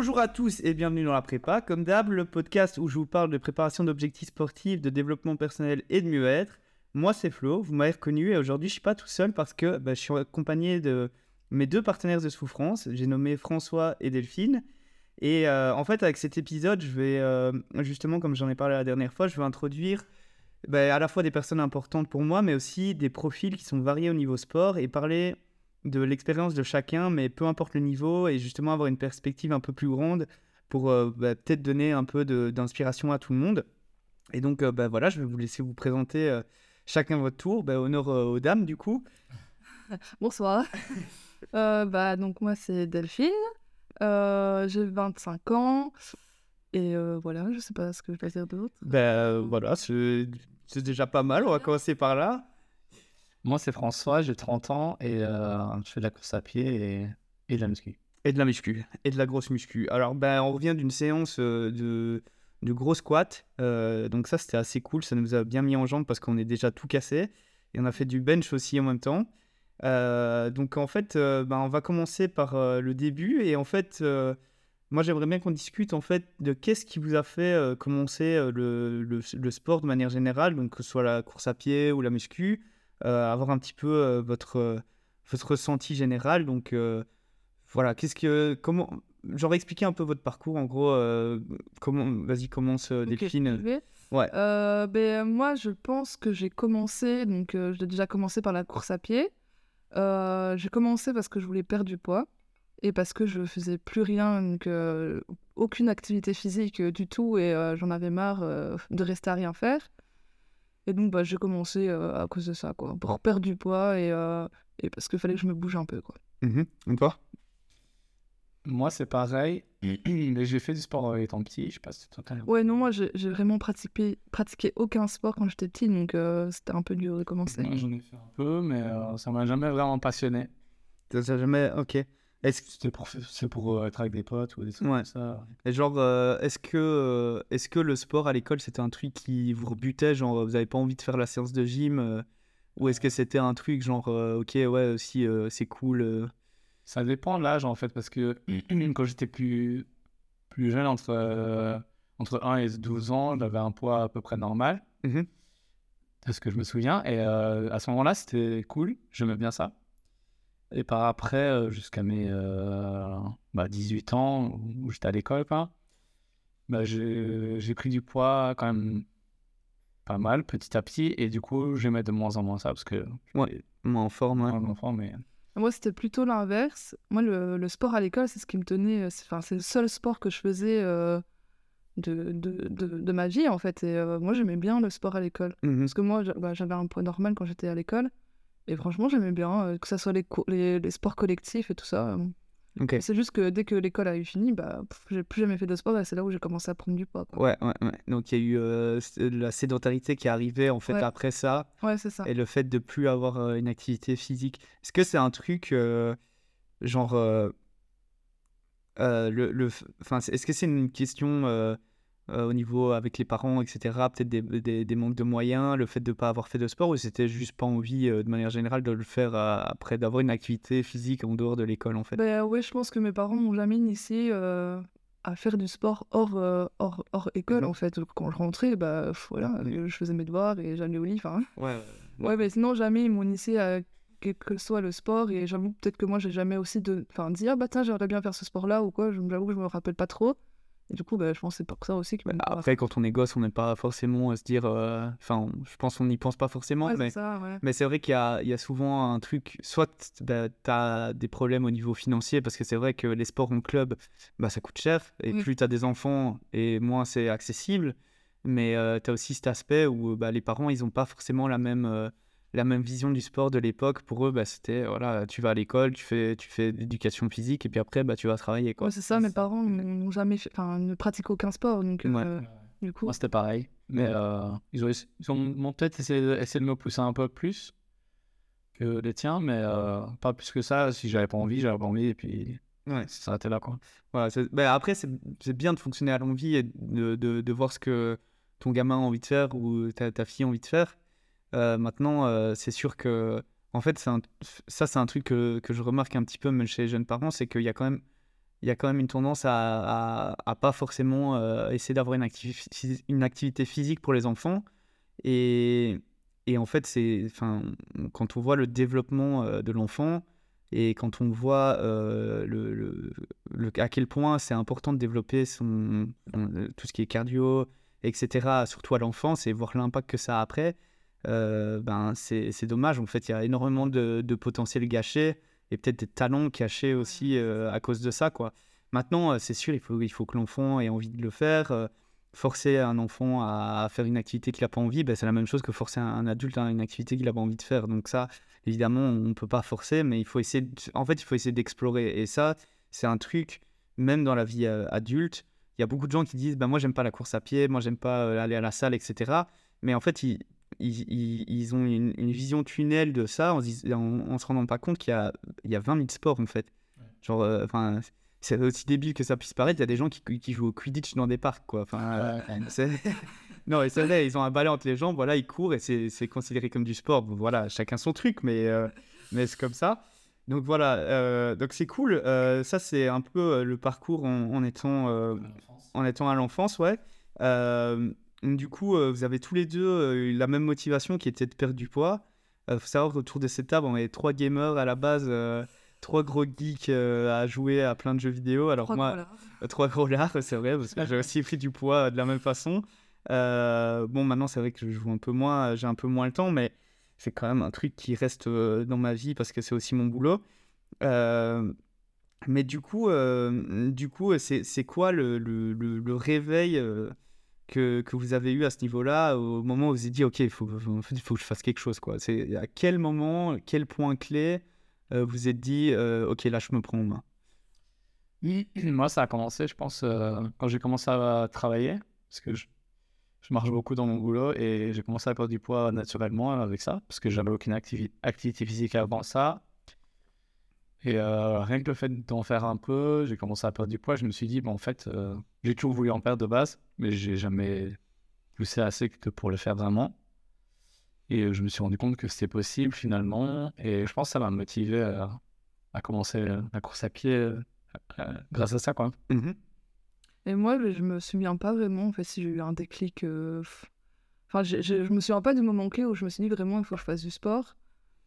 Bonjour à tous et bienvenue dans la prépa. Comme d'hab, le podcast où je vous parle de préparation d'objectifs sportifs, de développement personnel et de mieux-être. Moi, c'est Flo, vous m'avez reconnu et aujourd'hui, je suis pas tout seul parce que bah, je suis accompagné de mes deux partenaires de souffrance. J'ai nommé François et Delphine. Et euh, en fait, avec cet épisode, je vais euh, justement, comme j'en ai parlé la dernière fois, je vais introduire bah, à la fois des personnes importantes pour moi, mais aussi des profils qui sont variés au niveau sport et parler de l'expérience de chacun, mais peu importe le niveau, et justement avoir une perspective un peu plus grande pour euh, bah, peut-être donner un peu d'inspiration à tout le monde. Et donc, bah, voilà, je vais vous laisser vous présenter chacun votre tour. honneur aux dames, du coup. Bonsoir. bah, donc, moi, c'est Delphine. Euh, j'ai 25 ans. Et euh, voilà, je sais pas ce que je vais dire d'autre. Ben voilà, c'est déjà pas mal. On va commencer par là. Moi, c'est François, j'ai 30 ans et euh, je fais de la course à pied et, de la muscu. Et de la muscu. Et de la grosse muscu. Alors, ben, on revient d'une séance de, de gros squat. donc, ça, c'était assez cool. Ça nous a bien mis en jambes parce qu'on est déjà tout cassé. Et on a fait du bench aussi en même temps. Euh, donc en fait, euh, bah, on va commencer par euh, le début et en fait, moi j'aimerais bien qu'on discute en fait de qu'est-ce qui vous a fait commencer le, le, sport de manière générale, donc que ce soit la course à pied ou la muscu, avoir un petit peu votre votre ressenti général. Donc voilà, qu'est-ce que comment j'aurais expliqué un peu votre parcours en gros. comment vas-y commence Delphine. Ouais. ben, moi, je pense que j'ai commencé, donc j'ai déjà commencé par la course à pied. Euh, j'ai commencé parce que je voulais perdre du poids et parce que je faisais plus rien, donc, aucune activité physique du tout et euh, j'en avais marre euh, de rester à rien faire. Et donc bah, j'ai commencé à cause de ça, quoi, pour perdre du poids et, et parce qu'il fallait que je me bouge un peu. Quoi. Mmh et toi? Moi, c'est pareil, mais j'ai fait du sport étant petit, je sais pas si Ouais, non, moi, j'ai vraiment pratiqué, pratiqué aucun sport quand j'étais petit, donc euh, c'était un peu dur de commencer. Moi, j'en ai fait un peu, mais euh, ça m'a jamais vraiment passionné. Ça jamais... Ok. Est-ce que c'était pour, c'est pour euh, être avec des potes ou des trucs comme ça Et genre, est-ce que, est-ce que le sport à l'école, c'était un truc qui vous rebutait Genre, vous avez pas envie de faire la séance de gym Ou est-ce que c'était un truc genre, ok, ouais, aussi, c'est cool ça dépend de l'âge en fait, parce que quand j'étais plus, plus jeune, entre, euh, entre 1 et 12 ans, j'avais un poids à peu près normal. Mmh c'est ce que je me souviens. Et euh, à ce moment-là, c'était cool, j'aimais bien ça. Et par après, euh, jusqu'à mes bah, 18 ans, où j'étais à l'école, bah, j'ai pris du poids quand même pas mal, petit à petit. Et du coup, j'aimais de moins en moins ça, parce que... Ouais, moins en forme. Moins en forme, mais... Moi, c'était plutôt l'inverse. Moi, le, le sport à l'école, c'est ce qui me tenait. Enfin, c'est le seul sport que je faisais euh, de, de, de, ma vie, en fait. Et euh, moi, j'aimais bien le sport à l'école. Mmh Parce que moi, bah, j'avais un poids normal quand j'étais à l'école. Et franchement, j'aimais bien, euh, que ce soit les, les, les, sports collectifs et tout ça. C'est juste que dès que l'école a eu fini, bah, j'ai plus jamais fait de sport et c'est là où j'ai commencé à prendre du poids. Ouais, ouais, ouais, Donc il y a eu euh, la sédentarité qui est arrivée en fait après ça. Ouais, c'est ça. Et le fait de plus avoir euh, une activité physique. Est-ce que c'est un truc euh, genre. le, le, est-ce que c'est une question euh, au niveau avec les parents, etc. Peut-être des, des, manques de moyens, le fait de ne pas avoir fait de sport, ou c'était juste pas envie euh, de manière générale de le faire euh, après d'avoir une activité physique en dehors de l'école en fait? Ben, Ouais, je pense que mes parents m'ont jamais initié à faire du sport hors, hors, hors école en fait. Quand je rentrais, bah, voilà, je faisais mes devoirs et j'allais au lit. Ouais, ouais, ouais. mais sinon, jamais ils m'ont initié à quel que soit le sport et j'avoue peut-être que moi j'ai jamais aussi de enfin dit ah bah tiens j'aimerais bien faire ce sport là ou quoi j'avoue que je me rappelle pas trop et du coup, bah, je pense que c'est pour ça aussi que. Bah, après, quand on est gosse, on n'aime pas forcément se dire. Euh, enfin, je pense qu'on n'y pense pas forcément. mais mais c'est vrai qu'il y, y a, souvent un truc. Soit bah, tu as des problèmes au niveau financier, parce que c'est vrai que les sports en club, bah, ça coûte cher. Et plus tu as des enfants, et moins c'est accessible. Mais euh, tu as aussi cet aspect où bah, les parents, ils n'ont pas forcément la même. La même vision du sport de l'époque. Pour eux, bah, c'était voilà, tu vas à l'école, tu fais, tu fais l'éducation physique et puis après, bah, tu vas travailler. Quoi. c'est ça, mes parents n'ont jamais fait, ne pratiquent aucun sport. Donc, euh, du coup... Moi, c'était pareil. Mais euh, ils, ont, ils ont peut-être essayé, de me pousser un peu plus que les tiens, mais euh, pas plus que ça. Si j'avais pas envie, j'avais pas envie et puis. Ouais. Ça s'arrêtait là, quoi. Voilà, bah, après, c'est bien de fonctionner à l'envie et de, de, de, voir ce que ton gamin a envie de faire ou ta, ta fille a envie de faire. Euh, maintenant, euh, c'est sûr que, en fait, un, ça, c'est un truc que, que, je remarque un petit peu même chez les jeunes parents, c'est qu'il y a quand même il y a quand même une tendance à, à, pas forcément euh, essayer d'avoir une, une, activité physique pour les enfants. Et, et en fait, c'est, quand on voit le développement de l'enfant et quand on voit le, le, à quel point c'est important de développer son, tout ce qui est cardio, etc., surtout à l'enfance, et voir l'impact que ça a après, ben, c'est, dommage. En fait, il y a énormément de, de potentiel gâché et peut-être des talents cachés aussi euh, à cause de ça. quoi. Maintenant, euh, c'est sûr, il faut, il faut que l'enfant ait envie de le faire. Euh, forcer un enfant à, faire une activité qu'il n'a pas envie, ben, c'est la même chose que forcer un, adulte à une activité qu'il n'a pas envie de faire. Donc ça, évidemment, on ne peut pas forcer, mais il faut essayer, en fait, il faut essayer d'explorer. Et ça, c'est un truc, même dans la vie adulte, il y a beaucoup de gens qui disent, ben, moi, j'aime pas la course à pied, moi, j'aime pas aller à la salle, etc. Mais en fait, ils, ils, ont une, vision tunnel de ça en, en, se rendant pas compte qu'il y a, il y a 20 000 sports en fait. Genre, euh, enfin, c'est aussi débile que ça puisse paraître. Il y a des gens qui, qui jouent au Quidditch dans des parcs, quoi. Enfin, non, et ça, ils ont un balai entre les jambes, voilà, ils courent et c'est considéré comme du sport. voilà, chacun son truc, mais, euh, mais c'est comme ça. Donc voilà, euh, donc c'est cool. ça, c'est un peu le parcours en, en étant, en étant à l'enfance, ouais. Du coup, euh, vous avez tous les deux euh, la même motivation qui était de perdre du poids. Il euh, faut savoir qu'autour de cette table, on est trois gamers à la base, trois gros geeks à jouer à plein de jeux vidéo. Alors trois moi, trois gros lards, c'est vrai, parce que j'ai aussi pris du poids de la même façon. bon, maintenant, c'est vrai que je joue un peu moins, j'ai un peu moins le temps, mais c'est quand même un truc qui reste dans ma vie parce que c'est aussi mon boulot. mais du coup, du coup, c'est quoi le, le, le réveil que, vous avez eu à ce niveau-là, au moment où vous êtes dit, OK, il faut, il faut que je fasse quelque chose. Quoi. C'est, à quel moment, quel point clé euh, vous êtes dit, euh, OK, là, je me prends en main? Moi, ça a commencé, je pense, euh, quand j'ai commencé à travailler, parce que je, marche beaucoup dans mon boulot et j'ai commencé à perdre du poids naturellement avec ça, parce que j'avais aucune activité physique avant ça. Et euh, rien que le fait d'en faire un peu, j'ai commencé à perdre du poids. Je me suis dit, bon, en fait, euh, j'ai toujours voulu en perdre de base, mais j'ai jamais poussé assez que pour le faire vraiment. Et je me suis rendu compte que c'était possible finalement. Et je pense que ça m'a motivé à, commencer la course à pied euh, grâce à ça, quoi. Mmh Et moi, je me souviens pas vraiment, en fait, si j'ai eu un déclic. Enfin, je, je me souviens pas du moment clé où je me suis dit vraiment, il faut que je fasse du sport.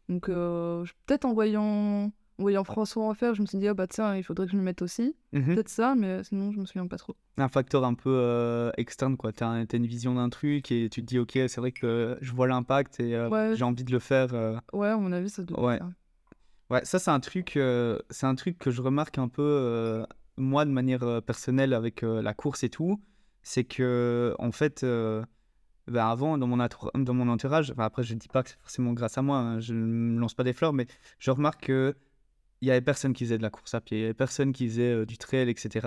Donc, peut-être en voyant en voyant François en faire, je me suis dit, ah bah tiens, il faudrait que je me mette aussi. Mhm. Peut-être ça, mais sinon, je me souviens pas trop. Un facteur un peu euh, externe, quoi. Tu as, une vision d'un truc et tu te dis, ok, c'est vrai que je vois l'impact et euh, j'ai envie de le faire. Euh. Ouais, à mon avis, ça doit ouais. Ouais, ça, c'est un, truc, c'est un truc que je remarque un peu, moi, de manière personnelle avec la course et tout. C'est que, en fait, ben avant, dans mon, dans mon entourage, après, je ne dis pas que c'est forcément grâce à moi, hein, je ne lance pas des fleurs, mais je remarque que il y avait personne qui faisait de la course à pied, il y avait personne qui faisait euh, du trail, etc.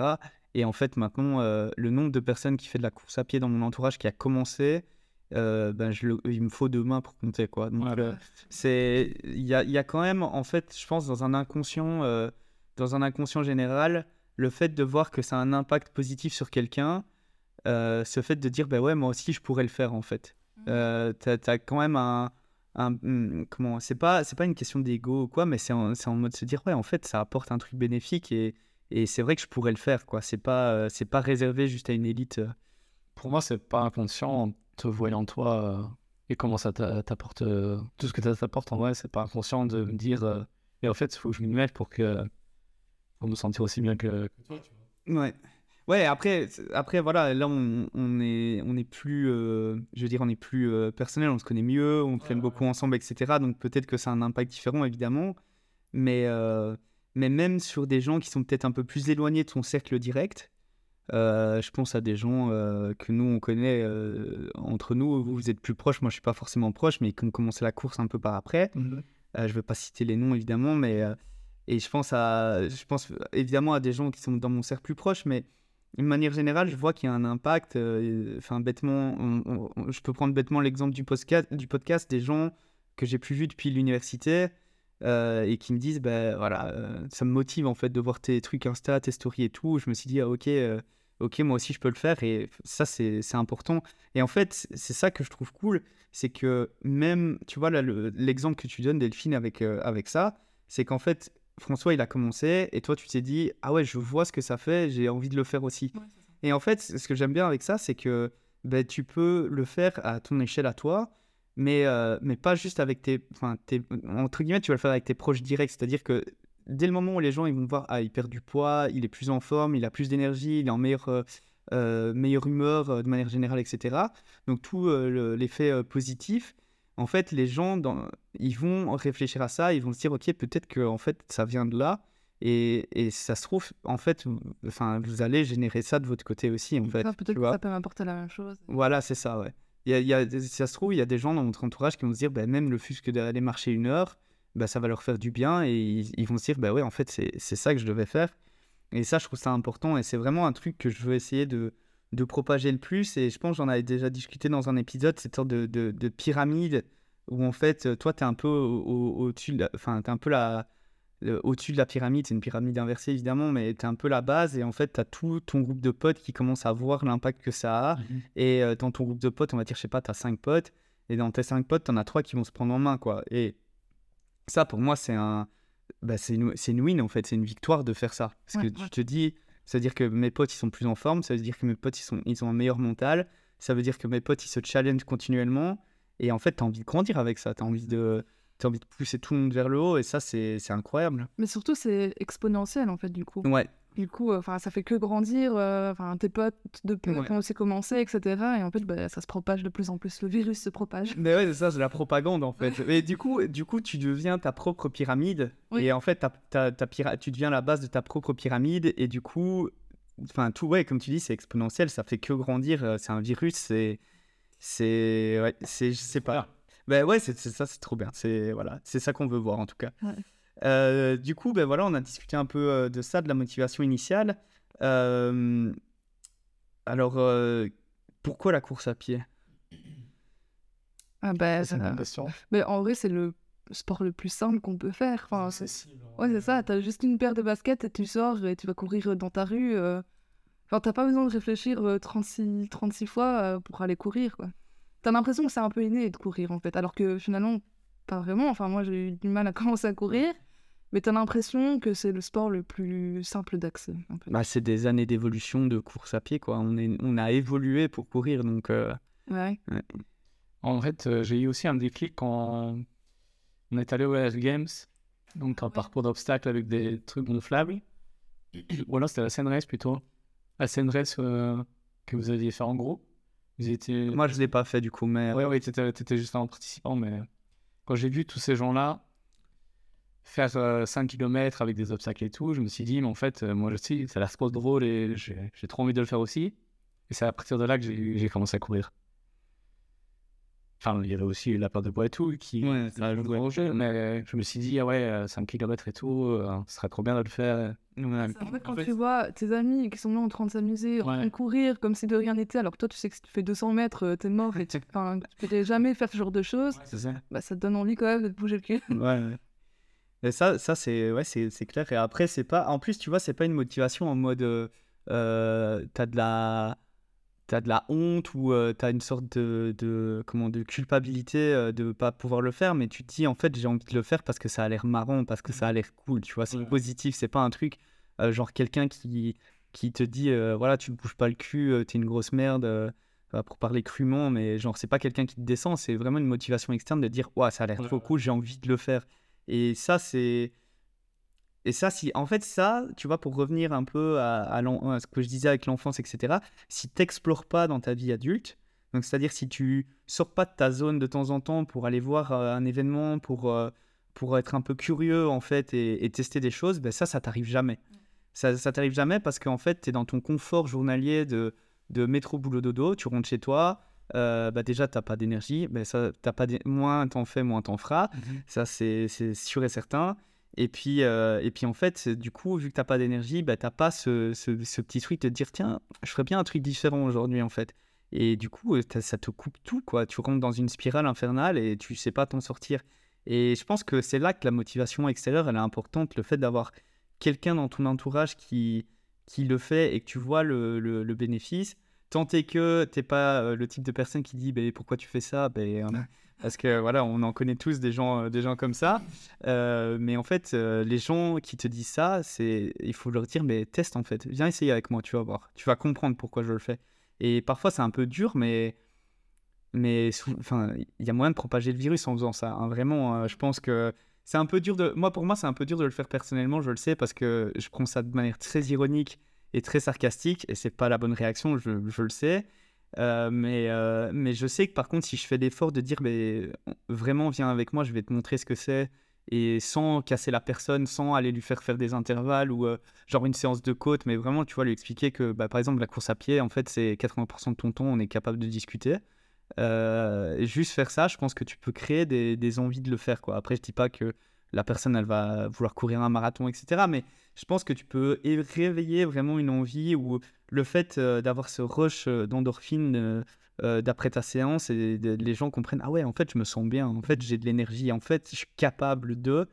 Et en fait, maintenant, euh, le nombre de personnes qui fait de la course à pied dans mon entourage qui a commencé, euh, ben je il me faut deux mains pour compter quoi. Donc c'est il y a, y a, quand même en fait, je pense dans un inconscient dans un inconscient général, le fait de voir que ça a un impact positif sur quelqu'un, ce fait de dire ben ouais moi aussi je pourrais le faire en fait. Mmh. tu as, quand même un, Mmh, comment c'est pas c'est pas une question d'ego ou quoi mais c'est en, en, mode se dire ouais en fait ça apporte un truc bénéfique et, et c'est vrai que je pourrais le faire quoi. C'est pas euh, c'est pas réservé juste à une élite euh. pour moi c'est pas inconscient en te voyant toi euh, et comment ça t'apporte tout ce que ça t'apporte en vrai c'est pas inconscient de me dire et en fait il faut que je m'y mette pour que pour me sentir aussi bien que, que toi tu vois. Ouais Ouais, après, après voilà, là on, on est, on est plus, euh, je veux dire, on est plus euh, personnel, on se connaît mieux, on traîne beaucoup ensemble, etc. Donc peut-être que ça a un impact différent, évidemment. Mais, euh, mais même sur des gens qui sont peut-être un peu plus éloignés de son cercle direct, je pense à des gens que nous on connaît entre nous. Vous, vous êtes plus proches, moi je suis pas forcément proche, mais qui ont commencé la course un peu par après. Mmh je vais pas citer les noms évidemment, mais et je pense à, je pense évidemment à des gens qui sont dans mon cercle plus proche, mais d'une manière générale, je vois qu'il y a un impact. Euh, enfin, bêtement, je peux prendre bêtement l'exemple du podcast, du podcast des gens que j'ai plus vus depuis l'université euh, et qui me disent, ben voilà, euh, ça me motive en fait de voir tes trucs Insta, tes stories et tout. Je me suis dit, ah, ok, ok, moi aussi je peux le faire et ça c'est important. Et en fait, c'est ça que je trouve cool, c'est que même, tu vois l'exemple que tu donnes Delphine avec avec ça, c'est qu'en fait François, il a commencé et toi, tu t'es dit, ah ouais, je vois ce que ça fait, j'ai envie de le faire aussi. et en fait, ce que j'aime bien avec ça, c'est que ben, tu peux le faire à ton échelle à toi, mais, euh, mais pas juste avec tes, tes. Entre guillemets, tu vas le faire avec tes proches directs. C'est-à-dire que dès le moment où les gens ils vont voir, ah, il perd du poids, il est plus en forme, il a plus d'énergie, il est en meilleure, euh, euh, meilleure humeur de manière générale, etc. Donc, tout l'effet positif en fait, les gens, dans... ils vont réfléchir à ça, ils vont se dire, ok, peut-être que en fait, ça vient de là, et, et ça se trouve, en fait, enfin, vous allez générer ça de votre côté aussi, en fait. Peut-être que ça peut m'apporter la même chose. Voilà, c'est ça, ouais. Il y a, ça se trouve, il y a des gens dans votre entourage qui vont se dire, bah, même le fusque d'aller marcher une heure, bah, ça va leur faire du bien, et ils, vont se dire, bah ouais, en fait, c'est ça que je devais faire. Et ça, je trouve ça important, et c'est vraiment un truc que je veux essayer de, de propager le plus. Et je pense j'en avais déjà discuté dans un épisode, cette sorte de, de, pyramide où en fait, toi, tu es un peu au-dessus, enfin, tu un peu la, au-dessus de la pyramide. C'est une pyramide inversée évidemment, mais tu es un peu la base. Et en fait, tu as tout ton groupe de potes qui commence à voir l'impact que ça a. Mmh et euh, dans ton groupe de potes, on va dire, je sais pas, tu as cinq potes. Et dans tes cinq potes, tu en as trois qui vont se prendre en main, quoi. Et ça, pour moi, c'est un. Bah, c'est une, une, win en fait, c'est une victoire de faire ça. Parce que tu te dis, c'est-à-dire que mes potes, ils sont plus en forme, ça veut dire que mes potes, ils, sont, ils ont un meilleur mental, ça veut dire que mes potes, ils se challenge continuellement, et en fait, tu as envie de grandir avec ça, tu as envie de, as envie de pousser tout le monde vers le haut, et ça, c'est incroyable. Mais surtout, c'est exponentiel, en fait, du coup. Ouais. Du coup, euh, enfin, ça fait que grandir. Euh, enfin, tes potes depuis ouais. quand c'est commencé, etc. Et en fait, bah, ça se propage de plus en plus. Le virus se propage. Mais ouais, c'est ça, c'est la propagande en fait. Mais du coup, du coup, tu deviens ta propre pyramide. Et en fait, ta, ta, tu deviens la base de ta propre pyramide. Et du coup, enfin, tout, ouais, comme tu dis, c'est exponentiel. Ça fait que grandir. Euh, c'est un virus. C'est, c'est, ouais, c'est, je sais pas. Ben ouais, c'est, ça, c'est trop bien. C'est voilà, c'est ça qu'on veut voir en tout cas. Euh, du coup, ben voilà, on a discuté un peu euh, de ça, de la motivation initiale. Euh, alors, pourquoi la course à pied? Ah ben, Mais en vrai, c'est le sport le plus simple qu'on peut faire. Enfin, c'est... Ouais, c'est ça. T'as juste une paire de baskets et tu sors et tu vas courir dans ta rue. Enfin, t'as pas besoin de réfléchir 36, 36 fois pour aller courir, quoi. T'as l'impression que c'est un peu inné de courir, en fait. Alors que finalement, pas vraiment. Enfin, moi, j'ai eu du mal à commencer à courir. Mais tu as l'impression que c'est le sport le plus simple d'accès. Bah, c'est des années d'évolution de course à pied. Quoi. On, est, on a évolué pour courir. Donc, euh, ouais. En fait, euh, j'ai eu aussi un déclic quand on est allé au LS Games. Donc, un parcours d'obstacles avec des trucs gonflables. Ou alors, c'était la scène race plutôt. La scène race euh, que vous aviez fait en gros. Vous étiez... Moi, je ne l'ai pas fait du coup. Mais... Oui, oui, tu étais, juste un participant. Mais quand j'ai vu tous ces gens-là faire 5 euh, km avec des obstacles et tout, je me suis dit, mais en fait, euh, moi aussi, ça a l'air trop drôle et j'ai trop envie de le faire aussi. Et c'est à partir de là que j'ai commencé à courir. Enfin, il y avait aussi la peur de bois et tout qui ouais, a joué mais je me suis dit, ah ouais, 5 km et tout, euh, ce serait trop bien de le faire. En fait, quand tu vois tes amis qui sont là en train de s'amuser, en train de courir comme si de rien n'était, alors que toi, tu sais que si tu fais 200 mètres, t'es mort et tu ne peux jamais faire ce genre de choses, ça. Bah, ça te donne envie quand même de te bouger le cul. ouais. Et ça, ça c'est ouais, c'est clair. Et après, c'est pas. En plus, tu vois, c'est pas une motivation en mode. Euh, euh t'as de la. T'as de la honte ou euh, t'as une sorte de, de, comment, de culpabilité euh, de pas pouvoir le faire, mais tu te dis en fait j'ai envie de le faire parce que ça a l'air marrant, parce que ça a l'air cool, tu vois, c'est positif, c'est pas un truc genre quelqu'un qui, qui te dit voilà tu ne bouges pas le cul, t'es une grosse merde, pour parler crûment, mais genre c'est pas quelqu'un qui te descend, c'est vraiment une motivation externe de dire ouais ça a l'air trop cool, j'ai envie de le faire. Et ça, c'est. Et ça, si, en fait, ça, tu vois, pour revenir un peu à, ce que je disais avec l'enfance, etc., si tu n'explores pas dans ta vie adulte, donc c'est-à-dire si tu sors pas de ta zone de temps en temps pour aller voir euh, un événement, pour, euh, pour être un peu curieux, en fait, et, tester des choses, ben ça, ça t'arrive jamais. Ça, ça t'arrive jamais parce qu'en fait, tu es dans ton confort journalier de, de métro, boulot, dodo, tu rentres chez toi, euh, bah déjà, tu n'as pas d'énergie. mais ça, as pas moins t'en fais, moins t'en feras. Mhm. Ça, c'est sûr et certain. Et puis, euh, et puis en fait, du coup, vu que tu n'as pas d'énergie, bah, tu n'as pas ce, ce, petit truc de te dire tiens, je ferais bien un truc différent aujourd'hui, en fait. Et du coup, ça te coupe tout, quoi. Tu rentres dans une spirale infernale et tu sais pas t'en sortir. Et je pense que c'est là que la motivation extérieure, elle est importante. Le fait d'avoir quelqu'un dans ton entourage qui, qui le fait et que tu vois le, le bénéfice, tant est que t'es pas euh, le type de personne qui dit bah, pourquoi tu fais ça ben, parce que voilà, on en connaît tous des gens, des gens comme ça. mais en fait, les gens qui te disent ça, c'est, il faut leur dire, mais teste en fait, viens essayer avec moi, tu vas voir, tu vas comprendre pourquoi je le fais. Et parfois, c'est un peu dur, mais mais enfin, il y a moyen de propager le virus en faisant ça. Hein. Vraiment, je pense que c'est un peu dur de. Moi, pour moi, c'est un peu dur de le faire personnellement, je le sais, parce que je prends ça de manière très ironique et très sarcastique, et c'est pas la bonne réaction, je, je le sais. Euh, mais, euh, mais je sais que par contre, si je fais l'effort de dire mais, vraiment, viens avec moi, je vais te montrer ce que c'est, et sans casser la personne, sans aller lui faire faire des intervalles ou euh, genre une séance de côte, mais vraiment, tu vois, lui expliquer que bah, par exemple, la course à pied, en fait, c'est 80% de ton temps, on est capable de discuter. juste faire ça, je pense que tu peux créer des, des, envies de le faire. Quoi. Après, je dis pas que la personne, elle va vouloir courir un marathon, etc. Mais je pense que tu peux réveiller vraiment une envie ou le fait euh, d'avoir ce rush euh, d'endorphine euh, d'après ta séance et les gens comprennent ah ouais en fait je me sens bien en fait j'ai de l'énergie en fait je suis capable de.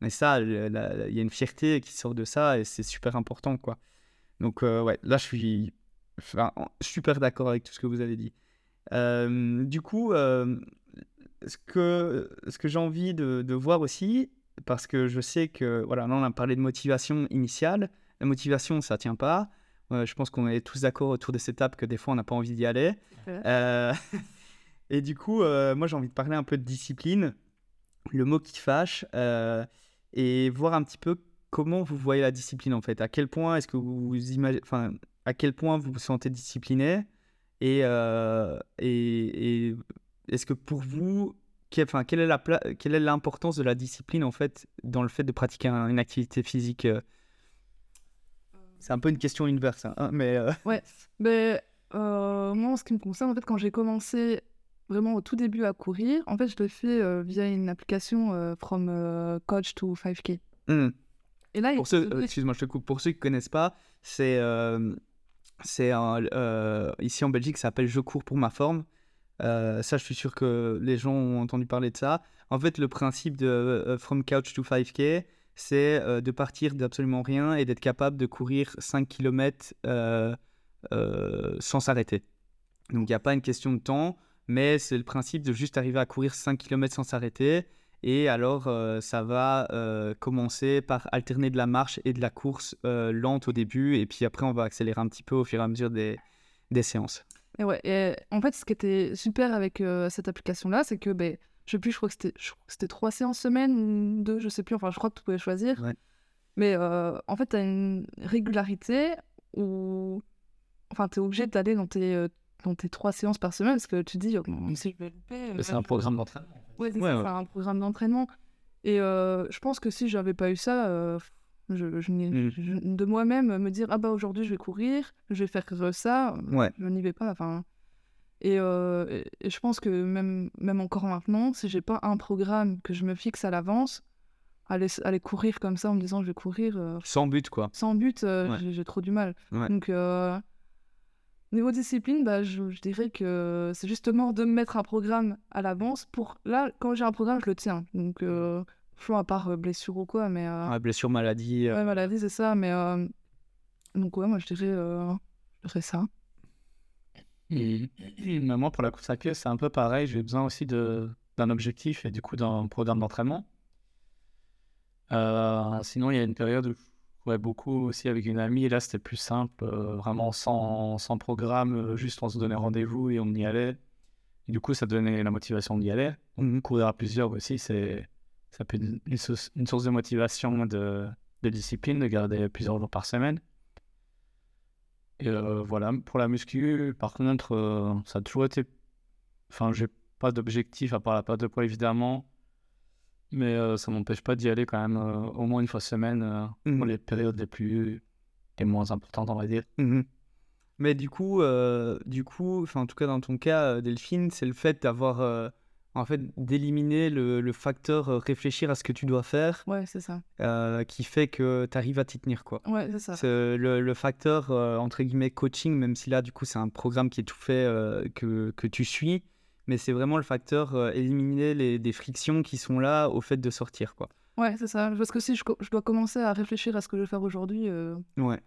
Mais ça il y a une fierté qui sort de ça et c'est super important quoi. Donc ouais là je suis super d'accord avec tout ce que vous avez dit. Du coup ce que, ce que j'ai envie de, de, voir aussi, parce que je sais que, voilà, là on a parlé de motivation initiale, la motivation ça tient pas. je pense qu'on est tous d'accord autour de cette étape que des fois on n'a pas envie d'y aller. Euh, et du coup, euh, moi j'ai envie de parler un peu de discipline, le mot qui fâche, euh, et voir un petit peu comment vous voyez la discipline en fait. À quel point est-ce que vous imaginez, enfin, à quel point vous vous sentez discipliné et, et, et est-ce que pour vous, enfin, quelle est quelle est l'importance de la discipline en fait dans le fait de pratiquer une activité physique euh? C'est un peu une question inverse, hein, mais. Euh, ouais, mais euh, moi, en ce qui me concerne, en fait, quand j'ai commencé vraiment au tout début à courir, en fait, je le fais via une application From Coach to 5K. Mmh. Et là, pour ceux, excuse-moi, je te coupe. Pour ceux qui ne connaissent pas, c'est c'est ici en Belgique, ça s'appelle Je cours pour ma forme. Euh, ça, je suis sûr que les gens ont entendu parler de ça. En fait, le principe de euh, From Couch to 5K, c'est euh, de partir d'absolument rien et d'être capable de courir 5 km sans s'arrêter. Donc, il n'y a pas une question de temps, mais c'est le principe de juste arriver à courir 5 km sans s'arrêter. Et alors, ça va commencer par alterner de la marche et de la course lente au début, et puis après, on va accélérer un petit peu au fur et à mesure des, des séances. Et ouais, et en fait, ce qui était super avec euh, cette application-là, c'est que, ben, je sais plus, je crois que c'était trois séances semaine, deux, je sais plus, enfin, je crois que tu pouvais choisir. Mais euh, en fait, tu as une régularité où, enfin, tu es obligé d'aller dans tes, euh, dans tes trois séances par semaine parce que tu te dis, oh, si je vais louper. c'est un programme d'entraînement. Ouais, c'est un programme d'entraînement. Et je pense que si j'avais pas eu ça, je, mmh. de moi-même me dire ah bah aujourd'hui je vais courir, je vais faire ça, ouais. je n'y vais pas. Enfin, euh, et, je pense que même, même encore maintenant, si j'ai pas un programme que je me fixe à l'avance, aller, aller courir comme ça en me disant je vais courir. Euh, sans but quoi. Sans but, euh, j'ai trop du mal. Donc niveau discipline, bah, je, je dirais que c'est justement de me mettre un programme à l'avance. Pour là, quand j'ai un programme, je le tiens. Donc à part euh, blessure ou quoi, mais... Euh... blessure, maladie. Euh. Ouais, maladie, c'est ça, mais... Euh, donc ouais, moi, je dirais, je dirais ça. Et, moi, pour la course à pied, c'est un peu pareil. J'ai besoin aussi d'un objectif et du coup d'un programme d'entraînement. sinon, il y a une période où je courais beaucoup aussi avec une amie. Et là, c'était plus simple, vraiment sans, sans programme. juste on se donnait rendez-vous et on y allait. Et du coup, ça donnait la motivation d'y aller. On courir à plusieurs aussi, c'est ça peut être une, source, de motivation, de, de, discipline, de garder plusieurs jours par semaine. Et euh, voilà, pour la muscu, par contre, euh, ça a toujours été. Enfin, j'ai pas d'objectif à part la perte de poids évidemment, mais euh, ça m'empêche pas d'y aller quand même au moins une fois semaine mmh pour les périodes les plus. les moins importantes, on va dire. Mmh mais du coup, du coup, enfin en tout cas dans ton cas, Delphine, c'est le fait d'avoir en fait, d'éliminer le, facteur euh, réfléchir à ce que tu dois faire. Ouais, c'est ça. Euh, qui fait que tu arrives à t'y tenir, quoi. Ouais, c'est ça. Le, le, facteur, euh, entre guillemets, coaching, même si là, du coup, c'est un programme qui est tout fait, que, que, tu suis, mais c'est vraiment le facteur éliminer les, des frictions qui sont là au fait de sortir, quoi. Ouais, c'est ça. Parce que si je, je, dois commencer à réfléchir à ce que je vais faire aujourd'hui... Ouais.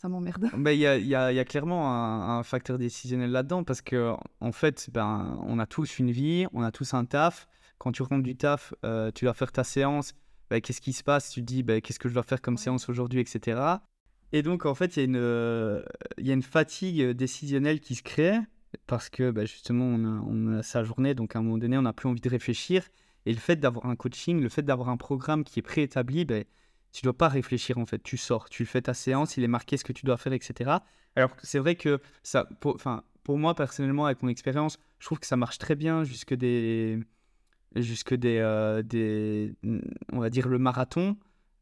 Ça m'emmerde. Il y, a, y, a, y, a, clairement un, facteur décisionnel là-dedans parce que en fait, ben, on a tous une vie, on a tous un taf. Quand tu rentres du taf, euh, tu dois faire ta séance. Ben, qu'est-ce qui se passe? Tu te dis ben, qu'est-ce que je dois faire comme séance aujourd'hui, etc. Et donc, en fait, il y, a une, y a une fatigue décisionnelle qui se crée parce que ben, justement, on a, on a, sa journée, donc à un moment donné, on n'a plus envie de réfléchir. Et le fait d'avoir un coaching, le fait d'avoir un programme qui est préétabli, ben, tu dois pas réfléchir en fait. Tu sors, tu fais ta séance, il est marqué ce que tu dois faire, etc. Alors c'est vrai que ça, pour, pour moi personnellement, avec mon expérience, je trouve que ça marche très bien jusque des, jusque des, euh, des on va dire le marathon.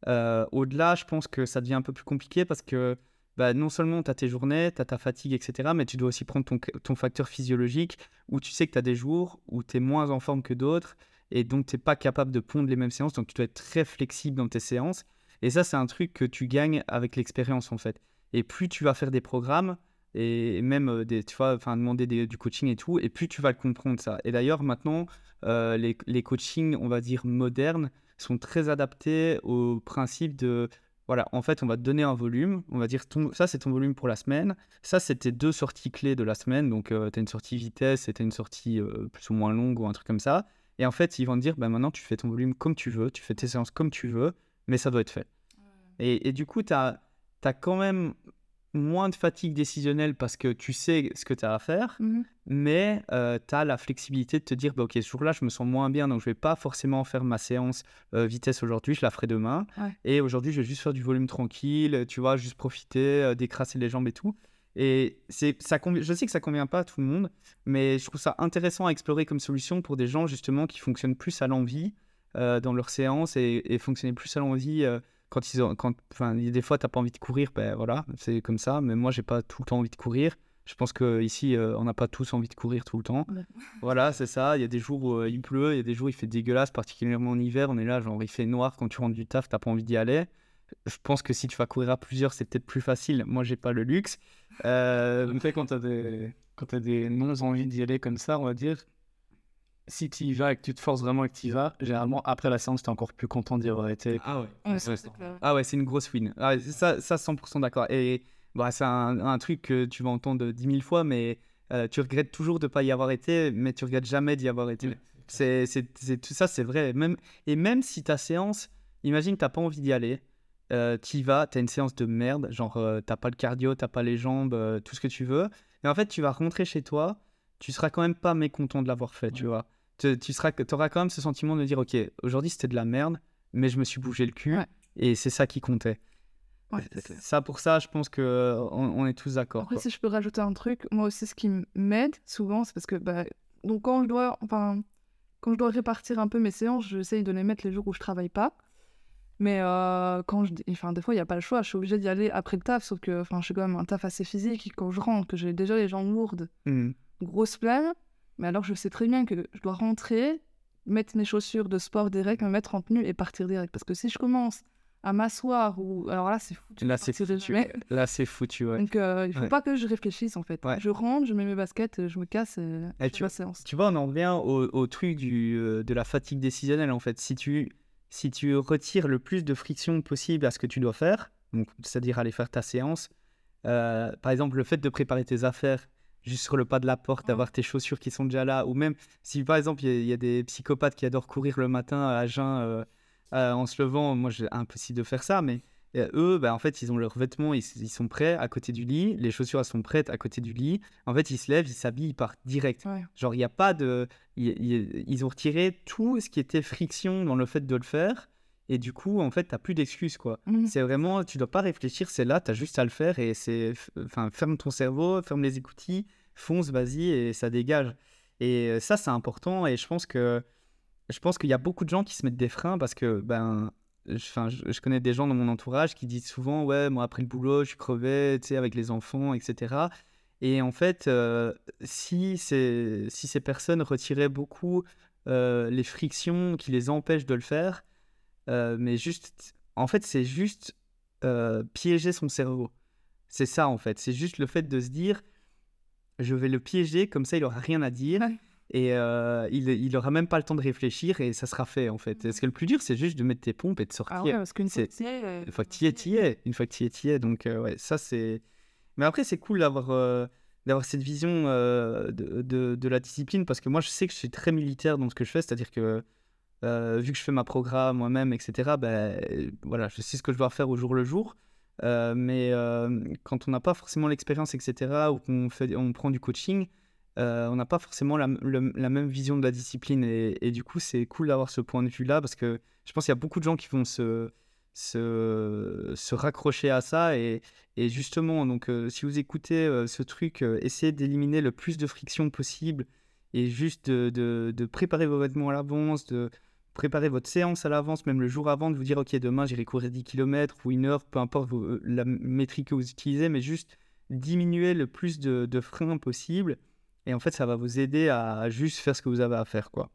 Euh, au-delà, je pense que ça devient un peu plus compliqué parce que bah, non seulement tu as tes journées, tu as ta fatigue, etc., mais tu dois aussi prendre ton, ton facteur physiologique où tu sais que tu as des jours où tu es moins en forme que d'autres et donc tu n'es pas capable de pondre les mêmes séances, donc tu dois être très flexible dans tes séances. Et ça, c'est un truc que tu gagnes avec l'expérience, en fait. Et plus tu vas faire des programmes, et même euh, des, tu vois, enfin, demander du coaching et tout, et plus tu vas le comprendre, ça. Et d'ailleurs, maintenant, euh, les, les coachings, on va dire, modernes, sont très adaptés au principe de voilà, en fait, on va te donner un volume. On va dire, ça, c'est ton volume pour la semaine. Ça, c'était deux sorties clés de la semaine. Donc, euh, tu as une sortie vitesse et tu as une sortie plus ou moins longue ou un truc comme ça. Et en fait, ils vont te dire, bah, maintenant, tu fais ton volume comme tu veux, tu fais tes séances comme tu veux mais ça doit être fait. Et, et, du coup, tu as, as, quand même moins de fatigue décisionnelle parce que tu sais ce que tu as à faire, mmh mais euh, tu as la flexibilité de te dire, bah, ok, ce jour-là, je me sens moins bien, donc je vais pas forcément faire ma séance euh, vitesse aujourd'hui, je la ferai demain. Et aujourd'hui, je vais juste faire du volume tranquille, tu vois, juste profiter, euh, décrasser les jambes et tout. Et ça je sais que ça convient pas à tout le monde, mais je trouve ça intéressant à explorer comme solution pour des gens justement qui fonctionnent plus à l'envie dans leurs séances et, fonctionner plus à l'envie. Euh, quand ils ont, quand, enfin, des fois, tu n'as pas envie de courir, ben voilà, c'est comme ça. Mais moi, j'ai pas tout le temps envie de courir. Je pense qu'ici, euh, on n'a pas tous envie de courir tout le temps. Voilà, c'est ça. Il y a des jours où il pleut, il y a des jours où il fait dégueulasse, particulièrement en hiver. On est là, genre, il fait noir quand tu rentres du taf, tu n'as pas envie d'y aller. Je pense que si tu vas courir à plusieurs, c'est peut-être plus facile. Moi, j'ai pas le luxe. Euh... En fait, quand tu as des, quand as des non-envies d'y aller comme ça, on va dire, si tu y vas et que tu te forces vraiment et que tu y vas, généralement après la séance, tu es encore plus content d'y avoir été. Ah ouais, ah ouais, c'est une grosse win. Ah, ça, ça 100% d'accord. Et bah, c'est un, truc que tu vas entendre 10 000 fois, mais euh, tu regrettes toujours de ne pas y avoir été, mais tu regrettes jamais d'y avoir été. c'est, tout ça, c'est vrai. Même, et même si ta séance, imagine que tu n'as pas envie d'y aller, euh, tu y vas, tu as une séance de merde, genre euh, tu n'as pas le cardio, tu n'as pas les jambes, euh, tout ce que tu veux. Et en fait, tu vas rentrer chez toi, tu seras quand même pas mécontent de l'avoir fait, tu vois tu seras, auras quand même ce sentiment de dire, ok, aujourd'hui c'était de la merde, mais je me suis bougé le cul et c'est ça qui comptait. ça, pour ça, je pense que on, est tous d'accord. Après, si je peux rajouter un truc, moi aussi, ce qui m'aide souvent, c'est parce que bah, donc quand je dois, enfin, quand je dois répartir un peu mes séances, j'essaye de les mettre les jours où je travaille pas. Mais euh, quand je, enfin, des fois, il n'y a pas le choix. Je suis obligée d'y aller après le taf, sauf que, enfin, je suis quand même un taf assez physique. Quand je rentre, que j'ai déjà les jambes lourdes, mmh. grosse plaine, mais alors, je sais très bien que je dois rentrer, mettre mes chaussures de sport direct, me mettre en tenue et partir direct. Parce que si je commence à m'asseoir ou alors là c'est foutu là c'est foutu là c'est foutu ouais. donc euh, il faut pas que je réfléchisse en fait. Je rentre je mets mes baskets je me casse et, et tu, vois, séance. tu vois on en revient au, truc du, euh, de la fatigue décisionnelle en fait. Si tu si tu retires le plus de friction possible à ce que tu dois faire donc c'est-à-dire aller faire ta séance euh, par exemple le fait de préparer tes affaires juste sur le pas de la porte, d'avoir tes chaussures qui sont déjà là, ou même si par exemple il y, a des psychopathes qui adorent courir le matin à jeun euh, euh, en se levant, moi j'ai impossible de faire ça, mais euh, eux, bah, en fait, ils ont leurs vêtements, ils, sont prêts à côté du lit, les chaussures elles sont prêtes à côté du lit. En fait, ils se lèvent, ils s'habillent, ils partent direct. Genre, il n'y a pas de. Ils, ont retiré tout ce qui était friction dans le fait de le faire. Et du coup, en fait, tu n'as plus d'excuses, quoi. Mmh. C'est vraiment, tu dois pas réfléchir, c'est là, tu as juste à le faire et c'est, enfin, ferme ton cerveau, ferme les écoutilles, fonce, vas-y et ça dégage. Et euh, ça, c'est important et je pense que, je pense qu'il y a beaucoup de gens qui se mettent des freins parce que, ben, enfin, je, connais des gens dans mon entourage qui disent souvent, ouais, moi après le boulot, je suis crevé, tu sais, avec les enfants, etc. Et en fait, euh, si, ces, si ces personnes retiraient beaucoup euh, les frictions qui les empêchent de le faire, euh, mais juste, en fait, c'est juste euh, piéger son cerveau. C'est ça, en fait. C'est juste le fait de se dire, je vais le piéger, comme ça, il aura rien à dire. et euh, il, il aura même pas le temps de réfléchir et ça sera fait en fait. Est-ce que le plus dur, c'est juste de mettre tes pompes et de sortir Ah ouais, parce qu'une fois que tu es, Une fois que tu y es, tu y es. Une fois que tu y es, tu y es. Donc, ouais, ça, c'est. Mais après, c'est cool d'avoir d'avoir cette vision euh, de, de, de la discipline parce que moi, je sais que je suis très militaire dans ce que je fais. C'est-à-dire que, euh, vu que je fais ma programme moi-même, etc., ben, voilà, je sais ce que je dois faire au jour le jour. Euh, mais euh, quand on n'a pas forcément l'expérience, etc., ou qu'on fait, on prend du coaching, euh, on n'a pas forcément la, même vision de la discipline. Et, et du coup, c'est cool d'avoir ce point de vue-là parce que je pense qu'il y a beaucoup de gens qui vont se, se, se raccrocher à ça. Et, et justement, donc, euh, si vous écoutez euh, ce truc, euh, essayez d'éliminer le plus de friction possible et juste de, de- de préparer vos vêtements à l'avance, de préparer votre séance à l'avance, même le jour avant, de vous dire, OK, demain, j'irai courir 10 km ou une heure, peu importe euh, la métrique que vous utilisez, mais juste diminuer le plus de, freins possible. Et en fait, ça va vous aider à juste faire ce que vous avez à faire, quoi.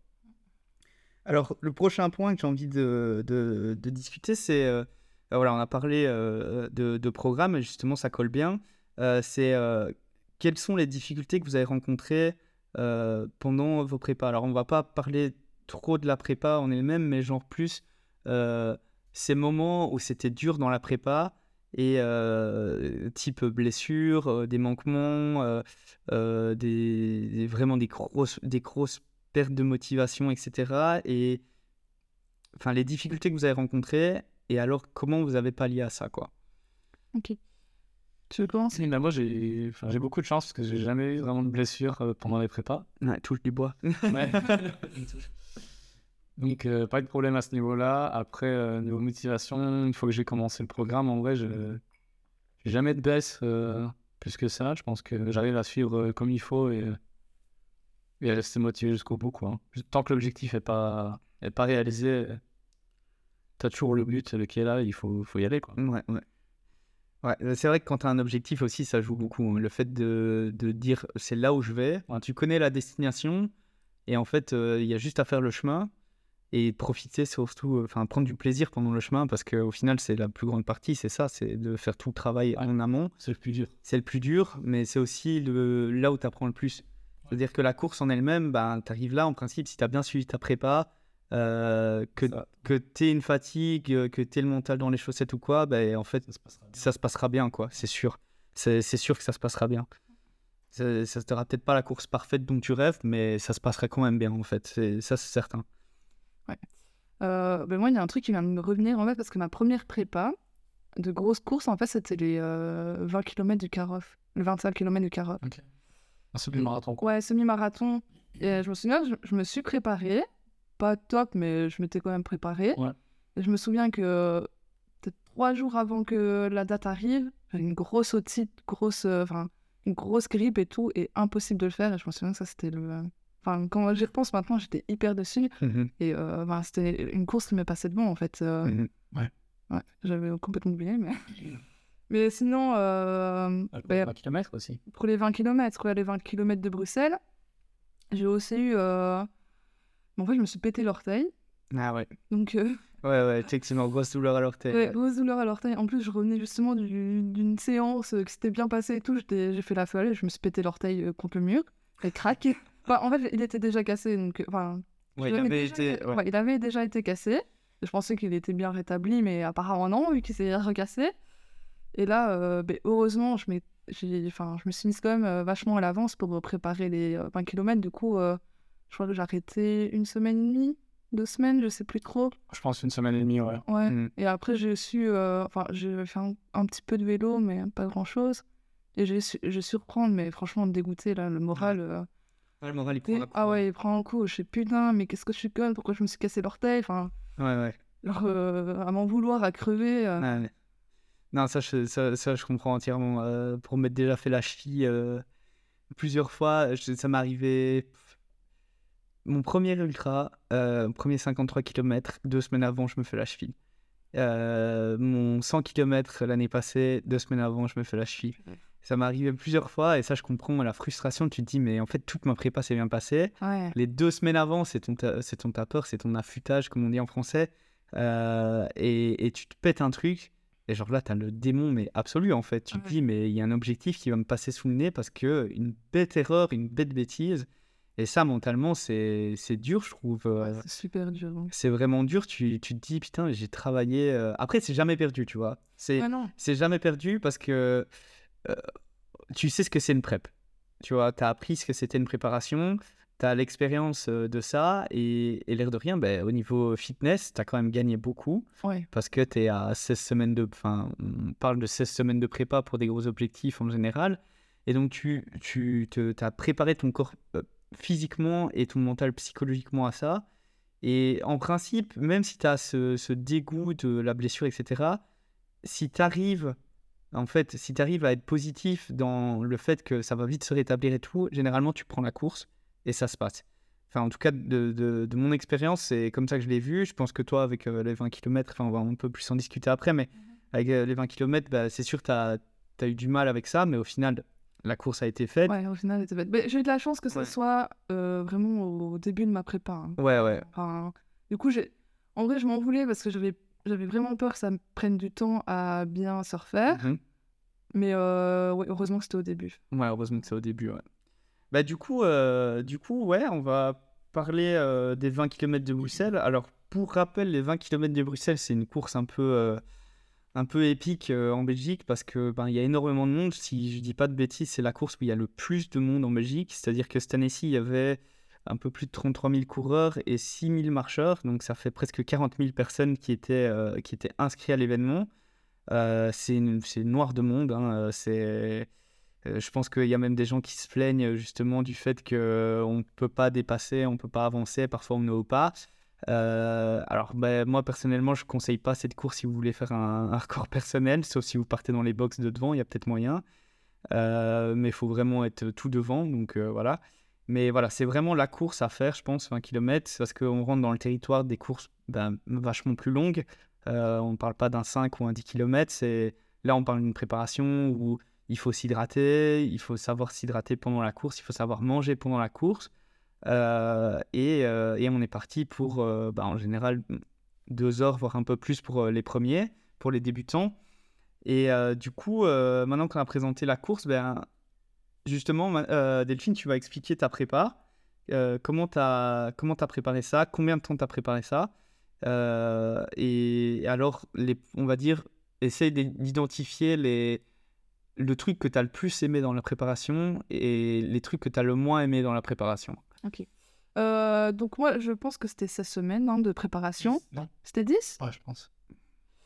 Alors, le prochain point que j'ai envie de, discuter, c'est. euh, euh, voilà, on a parlé euh, de, programme, et justement, ça colle bien. C'est quelles sont les difficultés que vous avez rencontrées pendant vos prépas? Alors, on va pas parler trop de la prépa en elle-même, mais genre plus euh, ces moments où c'était dur dans la prépa et euh, type blessure, euh, des manquements, euh, euh, des, des- vraiment des grosses, des grosses pertes de motivation, etc. Et enfin les difficultés que vous avez rencontrées et alors comment vous avez pallié à ça quoi? Ok. Tu veux commencer? Bah, moi, j'ai enfin, j'ai beaucoup de chance parce que j'ai jamais eu vraiment de blessure pendant les prépas. Ouais, touche du bois. Ouais. Donc, euh, pas de problème à ce niveau-là. Après, euh, niveau motivation, une fois que j'ai commencé le programme, en vrai, je j'ai jamais de baisse euh, plus que ça. Je pense que j'arrive à suivre euh, comme il faut et, et à rester motivé jusqu'au bout. Quoi. Tant que l'objectif n'est pas, est pas réalisé, tu as toujours le but qui est là, il faut, faut y aller. Quoi. Ouais, ouais. Ouais, c'est vrai que quand tu as un objectif aussi, ça joue beaucoup. hein. Le fait de, de dire c'est là où je vais, tu connais la destination et en fait, euh, il y a juste à faire le chemin et profiter surtout, euh, enfin prendre du plaisir pendant le chemin parce qu'au final, c'est la plus grande partie, c'est ça, c'est de faire tout le travail Ouais. en amont. C'est le plus dur. C'est le plus dur, mais c'est aussi le, là où tu apprends le plus. C'est-à-dire que la course en elle-même, ben, tu arrives là, en principe, si tu as bien suivi ta prépa, euh, que, Ça, que tu une fatigue, euh, que tu le mental dans les chaussettes ou quoi, ben, en fait, ça se passera bien. ça se passera bien, quoi, c'est sûr. C'est sûr que ça se passera bien. Ça, ça sera peut-être pas la course parfaite dont tu rêves, mais ça se passera quand même bien, en fait. Ça, c'est certain. Euh, ben moi, il y a un truc qui vient de me revenir en fait parce que ma première prépa de grosse course, en fait, c'était les euh, 20 km du Carof, le 25 km du Carof. Un semi-marathon. Ouais, semi-marathon. Et je me souviens, je, je me suis préparée, pas top, mais je m'étais quand même préparée. Ouais. Et je me souviens que peut-être trois jours avant que la date arrive, une grosse otite, grosse, euh, enfin, une grosse grippe et tout, et impossible de le faire. Et je me souviens que ça, c'était le. Enfin, quand j'y repense maintenant, j'étais hyper dessus. Et euh, ben, c'était une course qui m'est passée devant, en fait. euh, Mhm. ouais, j'avais complètement oublié, mais. mais sinon, euh, Ah, ben, 20 km aussi. pour les 20 km, quoi, les 20 km de Bruxelles, j'ai aussi eu. euh, En fait, je me suis pété l'orteil. Ah ouais. Donc, euh, Ouais, ouais, effectivement, grosse douleur à l'orteil. ouais, grosse douleur à l'orteil. En plus, je revenais justement du- d'une séance qui s'était bien passée et tout. J'ai fait la folle, je me suis pété l'orteil contre le mur. Et crac. En fait, il était déjà cassé. Donc, euh, enfin, Ouais, il avait déjà- été. ouais. ouais, il avait déjà été cassé. Je pensais qu'il était bien rétabli, mais apparemment non, vu qu'il s'est recassé. Et là, euh, ben, heureusement, je, enfin, je me suis mise quand même euh, vachement à l'avance pour préparer les euh, 20 km. Du coup, euh, je crois que j'ai arrêté une semaine et demie, deux semaines, je sais plus trop. Je pense une semaine et demie, ouais. Ouais. Mm. Et après, j'ai su, euh, enfin, j'ai fait un, un petit peu de vélo, mais pas grand chose. Et j'ai su, su reprendre, mais franchement, dégoûté, là, le moral. Ouais, le moral, il prend et- la ah ouais, il prend un coup. Je sais, putain, mais qu'est-ce que je suis conne, pourquoi je me suis cassé l'orteil Enfin, Ouais, ouais. alors, euh, à m'en vouloir, à crever. euh. Ouais. Non, ça je, ça, ça, je comprends entièrement. Euh, pour m'être déjà fait la cheville plusieurs fois, je- ça m'est arrivé. Mon premier ultra, premier 53 km, deux semaines avant, je me fais la cheville. Mon 100 km l'année passée, deux semaines avant, je me fais la cheville. Ça m'est arrivé plusieurs fois et ça, je comprends la frustration. Tu te dis, mais en fait, toute ma prépa s'est bien passée. Ouais. Les deux semaines avant, c'est ton, ta- c'est ton tapeur, c'est ton affûtage, comme on dit en français. Euh, et, et tu te pètes un truc. Et genre là, t'as le démon, mais absolu en fait. Tu te dis, mais il y a un objectif qui va me passer sous le nez parce que une bête erreur, une bête bêtise. Et ça, mentalement, c'est dur, je trouve. Ouais, c'est super dur. hein. C'est vraiment dur. Tu, tu te dis, putain, j'ai travaillé. euh, Après, c'est jamais perdu, tu vois. C'est Ouais, jamais perdu parce que euh, tu sais ce que c'est une prep. Tu vois, tu as appris ce que c'était une préparation, tu as l'expérience euh, de ça, et, et l'air de rien, ben, au niveau fitness, tu as quand même gagné beaucoup Ouais. parce que tu es à 16 semaines de. Enfin, on parle de 16 semaines de prépa pour des gros objectifs en général. Et donc, tu, tu as préparé ton corps euh, physiquement et ton mental psychologiquement à ça. Et en principe, même si tu as ce, ce dégoût de la blessure, etc., si tu arrives, en fait, si tu arrives à être positif dans le fait que ça va vite se rétablir et tout, généralement, tu prends la course et ça se passe. Enfin, en tout cas, de, de- de mon expérience, c'est comme ça que je l'ai vu. Je pense que toi, avec euh, les 20 km, enfin, on va un peu plus en discuter après, mais avec euh, les 20 km, bah, c'est sûr que tu as, eu du mal avec ça, mais au final, la course a été faite. Ouais, au final, c'était bête. Mais j'ai eu de la chance que ce Ouais. soit euh, vraiment au début de ma prépa. hein. Ouais, ouais. Enfin, du coup, j'ai... en vrai, je m'en voulais parce que j'avais... j'avais vraiment peur que ça me prenne du temps à bien se refaire. Mhm. Mais euh, ouais, heureusement que c'était au début. Ouais, heureusement que c'est au début, ouais. Bah, du coup, euh, du coup, ouais, on va parler euh, des 20 km de Bruxelles. Alors, pour rappel, les 20 km de Bruxelles, c'est une course un peu, un peu épique en Belgique parce que ben, il y a énormément de monde. Si je dis pas de bêtises, c'est la course où il y a le plus de monde en Belgique. C'est-à-dire que cette année-ci, il y avait un peu plus de 33 000 coureurs et 6 000 marcheurs. Donc, ça fait presque 40 000 personnes qui étaient, euh, inscrites à l'événement. Euh, c'est noir de monde. hein, euh, je pense qu'il y a même des gens qui se plaignent justement du fait qu'on ne peut pas dépasser, on ne peut pas avancer, parfois on ne au pas. Alors ben, moi personnellement je ne conseille pas cette course si vous voulez faire un, un record personnel, sauf si vous partez dans les box de devant, il y a peut-être moyen. Mais il faut vraiment être tout devant, donc voilà. Mais voilà, c'est vraiment la course à faire, je pense, 20 km, parce qu'on rentre dans le territoire des courses ben, vachement plus longues. Euh, on ne parle pas d'un 5 ou un 10 km, là on parle d'une préparation où il faut s'hydrater, il faut savoir s'hydrater pendant la course, il faut savoir manger pendant la course. Euh, et, euh, et on est parti pour, bah, en général, deux heures, voire un peu plus pour les premiers, pour les débutants. Et du coup, maintenant qu'on a présenté la course, ben, justement, euh, Delphine, tu vas expliquer ta prépa. Euh, comment tu as, comment t'as préparé ça? Combien de temps tu as préparé ça? Euh, Et alors, les, on va dire, essaye d'identifier les, le truc que tu as le plus aimé dans la préparation et les trucs que tu as le moins aimé dans la préparation. Ok. Euh, donc moi, je pense que c'était 16 semaines hein, de préparation. Non, C'était 10 ouais, je pense.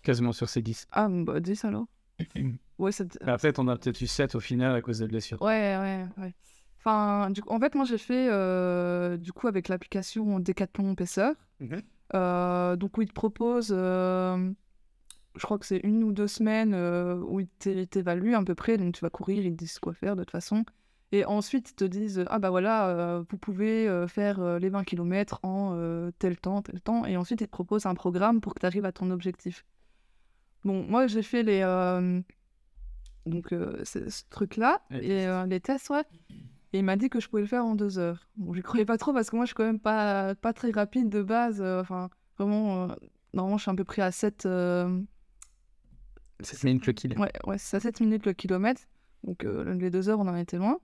Quasiment sur ces 10. Ah, bah 10 alors. Ouais, c'est... Mais après, on a peut-être eu 7 au final à cause des blessures. Ouais, ouais, ouais. Enfin, du coup, en fait, moi, j'ai fait, euh, du coup, avec l'application Decathlon Pacer. Mhm. Euh, donc, où ils te proposent, euh, je crois que c'est une ou deux semaines euh, où ils t'é- t'évaluent à peu près. Donc, tu vas courir, ils te disent quoi faire de toute façon. Et ensuite, ils te disent, ah bah voilà, euh, vous pouvez euh, faire euh, les 20 km en euh, tel temps, tel temps. Et ensuite, ils te proposent un programme pour que tu arrives à ton objectif. Bon, moi, j'ai fait les... euh, donc, euh, ce, ce truc-là, Les et euh, les tests, ouais. Et il m'a dit que je pouvais le faire en deux heures. Bon, j'y croyais pas trop parce que moi, je suis quand même pas, pas très rapide de base. euh, Enfin, vraiment, euh, normalement, je suis à peu près à 7, euh, 7 minutes le kill. ouais, ouais, c'est à 7 minutes le kilomètre. Donc, euh, les deux heures, on en était loin.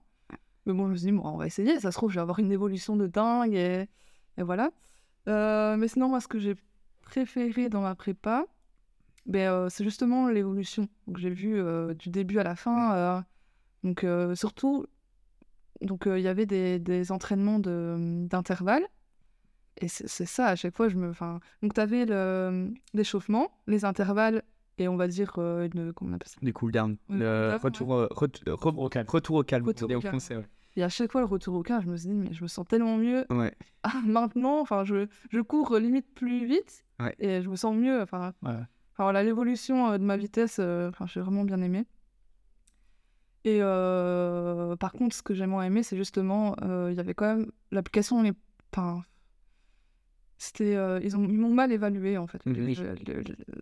Mais bon, je me suis dit, bon, on va essayer. Ça se trouve, je vais avoir une évolution de dingue. Et, et voilà. Euh, mais sinon, moi, ce que j'ai préféré dans ma prépa, ben, euh, c'est justement l'évolution. Donc, j'ai vu euh, du début à la fin. euh, donc, euh, surtout, donc euh, il y avait des, des entraînements de- d'intervalles. Et c'est ça, à chaque fois, je me. Enfin, donc, tu avais l'échauffement, les intervalles, et on va dire. euh, une, comment on appelle ça? Du cooldown. Ouais, Le retour, ret- re- Au calme. retour au calme. Retour au calme. français, ouais. Et à chaque fois, le retour au calme, je me suis dit, mais je me sens tellement mieux. Ouais. Ah, maintenant, enfin, je, je cours limite plus vite. Ouais. Et je me sens mieux. Enfin, Ouais. Enfin voilà, l'évolution euh, de ma vitesse, euh, enfin, j'ai vraiment bien aimé. Et euh, par contre, ce que j'ai moins aimé, c'est justement, il y avait quand même l'application, enfin, c'était, euh, ils ont, ils m'ont mal évalué en fait,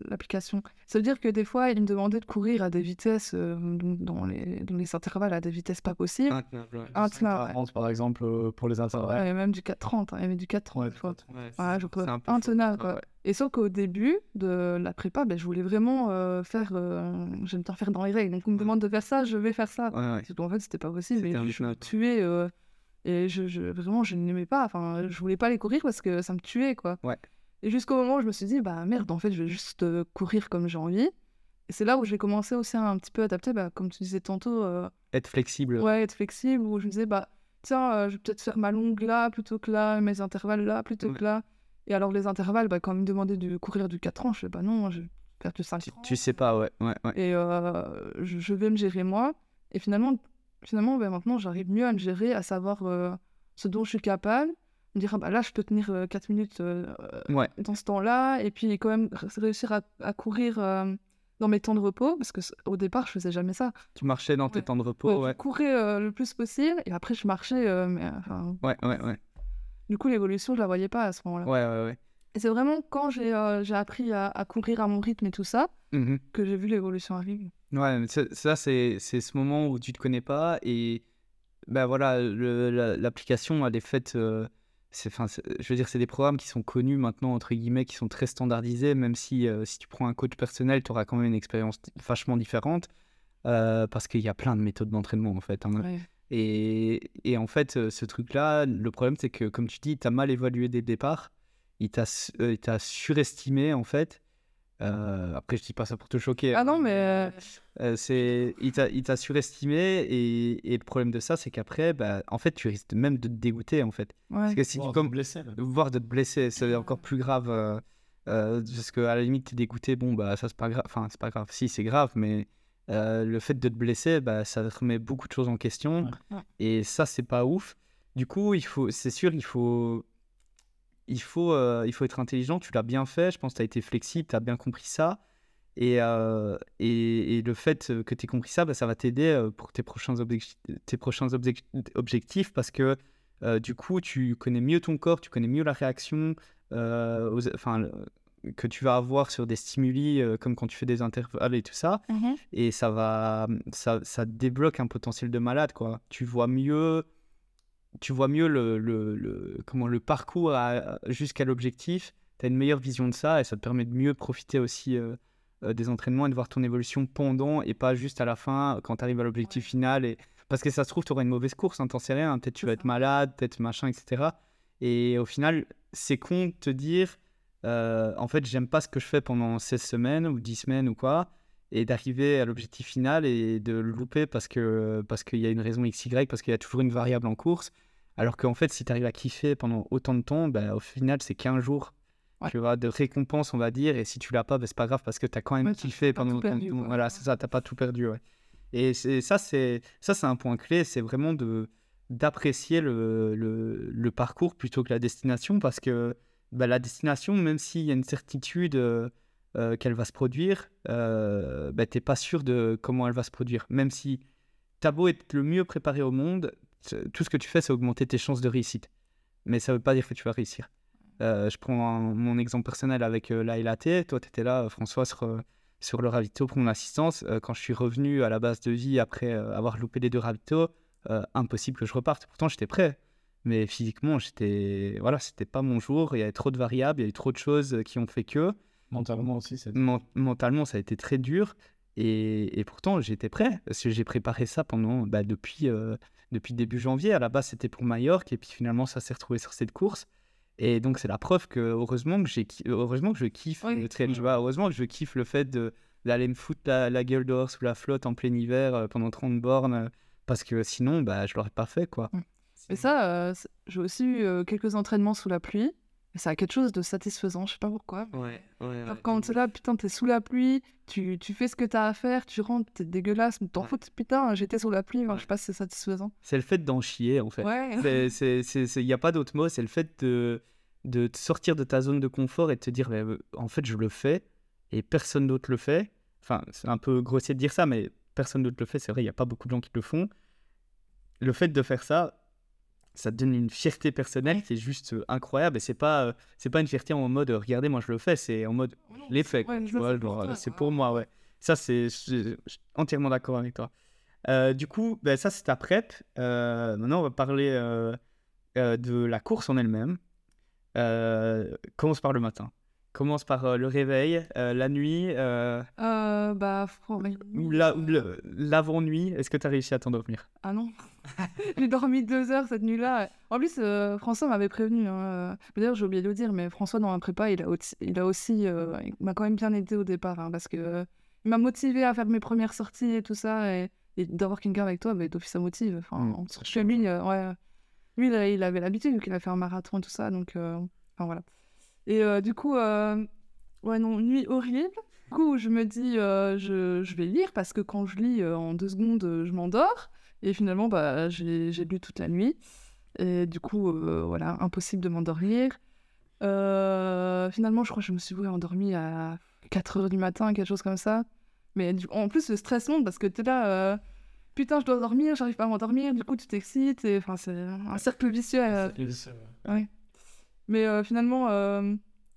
l'application. Ça veut dire que des fois, ils me demandaient de courir à des vitesses, euh, donc dans les, dans les intervalles, à des vitesses pas possibles. Intenable, ouais. Intenable, ouais. 40 par exemple euh, pour les Ouais, intervalles. avait même du 4,30, hein, il y avait du 4,30 Ouais, des fois. Ouais, Ouais, je peux... c'est un peu intenable, quoi. Ouais. Et sauf qu'au début de la prépa, ben, je voulais vraiment euh, faire... euh, J'aime bien faire dans les règles. Donc, on me demande de faire ça, je vais faire ça. Ouais, ouais. Sauf qu'en fait, c'était pas possible. Un je me tuais... Et je, je- vraiment, je n'aimais pas. Enfin, je voulais pas les courir parce que ça me tuait, quoi. Ouais. Et jusqu'au moment où je me suis dit, bah merde, en fait, je vais juste euh, courir comme j'ai envie. Et c'est là où j'ai commencé aussi à un petit peu adapter, bah, comme tu disais tantôt, euh, Être flexible. ouais, être flexible, où je me disais, bah tiens, euh, je vais peut-être faire ma longue là plutôt que là, mes intervalles là plutôt Ouais. que là. Et alors, les intervalles, bah, quand on me demandait de courir du 4 ans, je fais, bah non, je vais faire du 5 Tu, ans. tu sais pas, ouais. ouais, ouais. Et je, je vais me gérer moi. Et finalement, finalement bah, maintenant, j'arrive mieux à me gérer, à savoir euh, ce dont je suis capable. Me dire, ah, bah, là, je peux tenir 4 minutes euh, Ouais. dans ce temps-là. Et puis, quand même, réussir à, à courir euh, dans mes temps de repos. Parce qu'au départ, je faisais jamais ça. Tu marchais dans tes temps de repos, Ouais, ouais. Je courais euh, le plus possible. Et après, je marchais. euh, mais, enfin, Ouais, ouais, ouais. du coup, l'évolution, je la voyais pas à ce moment-là. Ouais, ouais, ouais. Et c'est vraiment quand j'ai euh, appris à, à courir à mon rythme et tout ça Mhm. que j'ai vu l'évolution arriver. Ouais, mais ça, c'est ce moment où tu te connais pas et ben voilà, l'application, elle est faite. euh, c'est- je veux dire, c'est des programmes qui sont connus maintenant, entre guillemets, qui sont très standardisés, même si, euh, si tu prends un coach personnel, tu auras quand même une expérience vachement différente euh, parce qu'il y a plein de méthodes d'entraînement en fait. hein. Ouais. Et, et en fait, euh, ce truc-là, le problème, c'est que, comme tu dis, tu as mal évalué dès le départ. Il t'a su- il t'a surestimé, en fait. Euh, après, je dis pas ça pour te choquer. Ah non, mais euh, euh, c'est, il t'a, il t'a surestimé. Et, et le problème de ça, c'est qu'après, bah, en fait, tu risques même de te dégoûter, en fait. ouais. Parce que si tu Voire comme blessé. voire de te blesser, c'est encore plus grave. euh, euh, parce que à la limite, t'es dégoûté, bon, bah, ça, c'est pas grave. Enfin, c'est pas grave. Si, c'est grave, mais euh, le fait de te blesser, bah, ça remet beaucoup de choses en question. Ouais. Et ça, c'est pas ouf. Du coup, il faut, c'est sûr, il faut, il faut, euh, il faut être intelligent. Tu l'as bien fait. Je pense que tu as été flexible, tu as bien compris ça. Et, euh, et, et le fait que tu aies compris ça, bah, ça va t'aider euh, pour tes prochains, objectifs, tes prochains objectifs parce que euh, du coup, tu connais mieux ton corps, tu connais mieux la réaction euh, aux- enfin, que tu vas avoir sur des stimuli euh, comme quand tu fais des intervalles et tout ça Mhm. et ça va ça, ça débloque un potentiel de malade quoi tu vois mieux tu vois mieux le, le, le- comment le parcours jusqu'à l'objectif tu as une meilleure vision de ça et ça te permet de mieux profiter aussi euh, euh, des entraînements et de voir ton évolution pendant et pas juste à la fin quand tu arrives à l'objectif Ouais. final et parce que ça se trouve tu auras une mauvaise course hein, t'en sais rien peut-être tu vas être malade peut-être machin etc et au final c'est con de te dire euh, en fait j'aime pas ce que je fais pendant 16 semaines ou 10 semaines ou quoi et d'arriver à l'objectif final et de le louper parce que parce qu'il y a une raison XY, parce qu'il y a toujours une variable en course. Alors qu'en fait, si tu arrives à kiffer pendant autant de temps, bah, au final, c'est 15 jours Ouais. tu vois, de récompense, on va dire. Et si tu l'as pas, bah, c'est pas grave parce que tu as quand même Ouais, kiffé pendant autant de temps. Voilà, c'est ça, tu pas tout perdu. Ouais. Et ça, c'est, ça, c'est un point clé, c'est vraiment de, d'apprécier le, le, le parcours plutôt que la destination parce que bah, la destination, même s'il y a une certitude euh, euh, qu'elle va se produire, euh, bah, tu n'es pas sûr de comment elle va se produire. Même si tu as beau être le mieux préparé au monde, tout ce que tu fais, c'est augmenter tes chances de réussite. Mais ça ne veut pas dire que tu vas réussir. Euh, je prends mon exemple personnel avec euh, la LAT. Toi, tu étais là, François, sur, le ravito pour mon assistance. Quand je suis revenu à la base de vie après avoir loupé les deux euh, impossible que je reparte. Pourtant, j'étais prêt. Mais physiquement, j'étais, voilà, c'était pas mon jour. Il y avait trop de variables, il y a eu trop de choses qui ont fait que Mentalement aussi, c'est. mentalement, ça a été très dur. Et, et pourtant, j'étais prêt. Parce que j'ai préparé ça pendant, bah, depuis, euh, depuis début janvier. À la base, c'était pour Majorque. Et puis finalement, ça s'est retrouvé sur cette course. Et donc, c'est la preuve que, heureusement que, j'ai, heureusement que je kiffe Oui. le trail. tu vois. Heureusement que je kiffe le fait de, d'aller me foutre la, la gueule dehors sous la flotte en plein hiver euh, pendant 30 bornes. euh, Parce que sinon, bah, je l'aurais pas fait. quoi. Mm. Et ça, euh, j'ai aussi eu euh, quelques entraînements sous la pluie. Ça a quelque chose de satisfaisant, je sais pas pourquoi. Ouais, ouais, quand t'es là, putain, t'es sous la pluie, tu, tu fais ce que t'as à faire, tu rentres, t'es dégueulasse, mais t'en Ouais. fous, putain, j'étais sous la pluie, je sais pas si c'est satisfaisant. C'est le fait d'en chier, en fait. Ouais. Il n'y a pas d'autre mot, c'est le fait de, de te sortir de ta zone de confort et de te dire, mais, euh, en fait, je le fais et personne d'autre le fait. Enfin, c'est un peu grossier de dire ça, mais personne d'autre le fait. C'est vrai, il n'y a pas beaucoup de gens qui le font. Le fait de faire ça, ça te donne une fierté personnelle qui est juste euh, incroyable. Et c'est pas, euh, c'est pas une fierté en mode, euh, regardez, moi je le fais. C'est en mode, je l'ai fait. c'est pour moi, ouais. Ça, c'est, je je suis entièrement d'accord avec toi. Euh, du coup, ben, ça, c'est ta prep. Euh, maintenant, on va parler euh, de la course en elle-même. Commence par le matin. Commence par euh, le réveil, euh, la nuit, euh, bah, ou la- l'avant-nuit. Est-ce que tu as réussi à t'endormir? Ah non, j'ai dormi deux heures cette nuit-là. En plus, euh, François m'avait prévenu. hein. D'ailleurs, j'ai oublié de le dire, mais François, dans un prépa, il a, aussi- il a aussi. euh, m'a quand même bien aidé au départ, hein, parce que euh, il m'a motivé à faire mes premières sorties et tout ça. Et, et d'avoir quelqu'un avec toi, bah, d'office, ça motive. Enfin, Mm, surtout que lui, euh, ouais, lui, il, avait l'habitude, vu qu'il a fait un marathon et tout ça. Donc, euh, enfin, voilà. Et euh, du coup, euh, ouais, non, nuit horrible. Du coup, je me dis, euh, je, je vais lire, parce que quand je lis, euh, en deux secondes, je m'endors. Et finalement, bah, j'ai j'ai lu toute la nuit. Et du coup, voilà, impossible de m'endormir. Finalement, je crois que je me suis ouais, endormie à 4 heures du matin, quelque chose comme ça. Mais du- en plus, le stress monte parce que tu es là, putain, je dois dormir, j'arrive pas à m'endormir. Du coup, tu t'excites. et Enfin, c'est un cercle vicieux. euh. Mais euh, finalement, euh,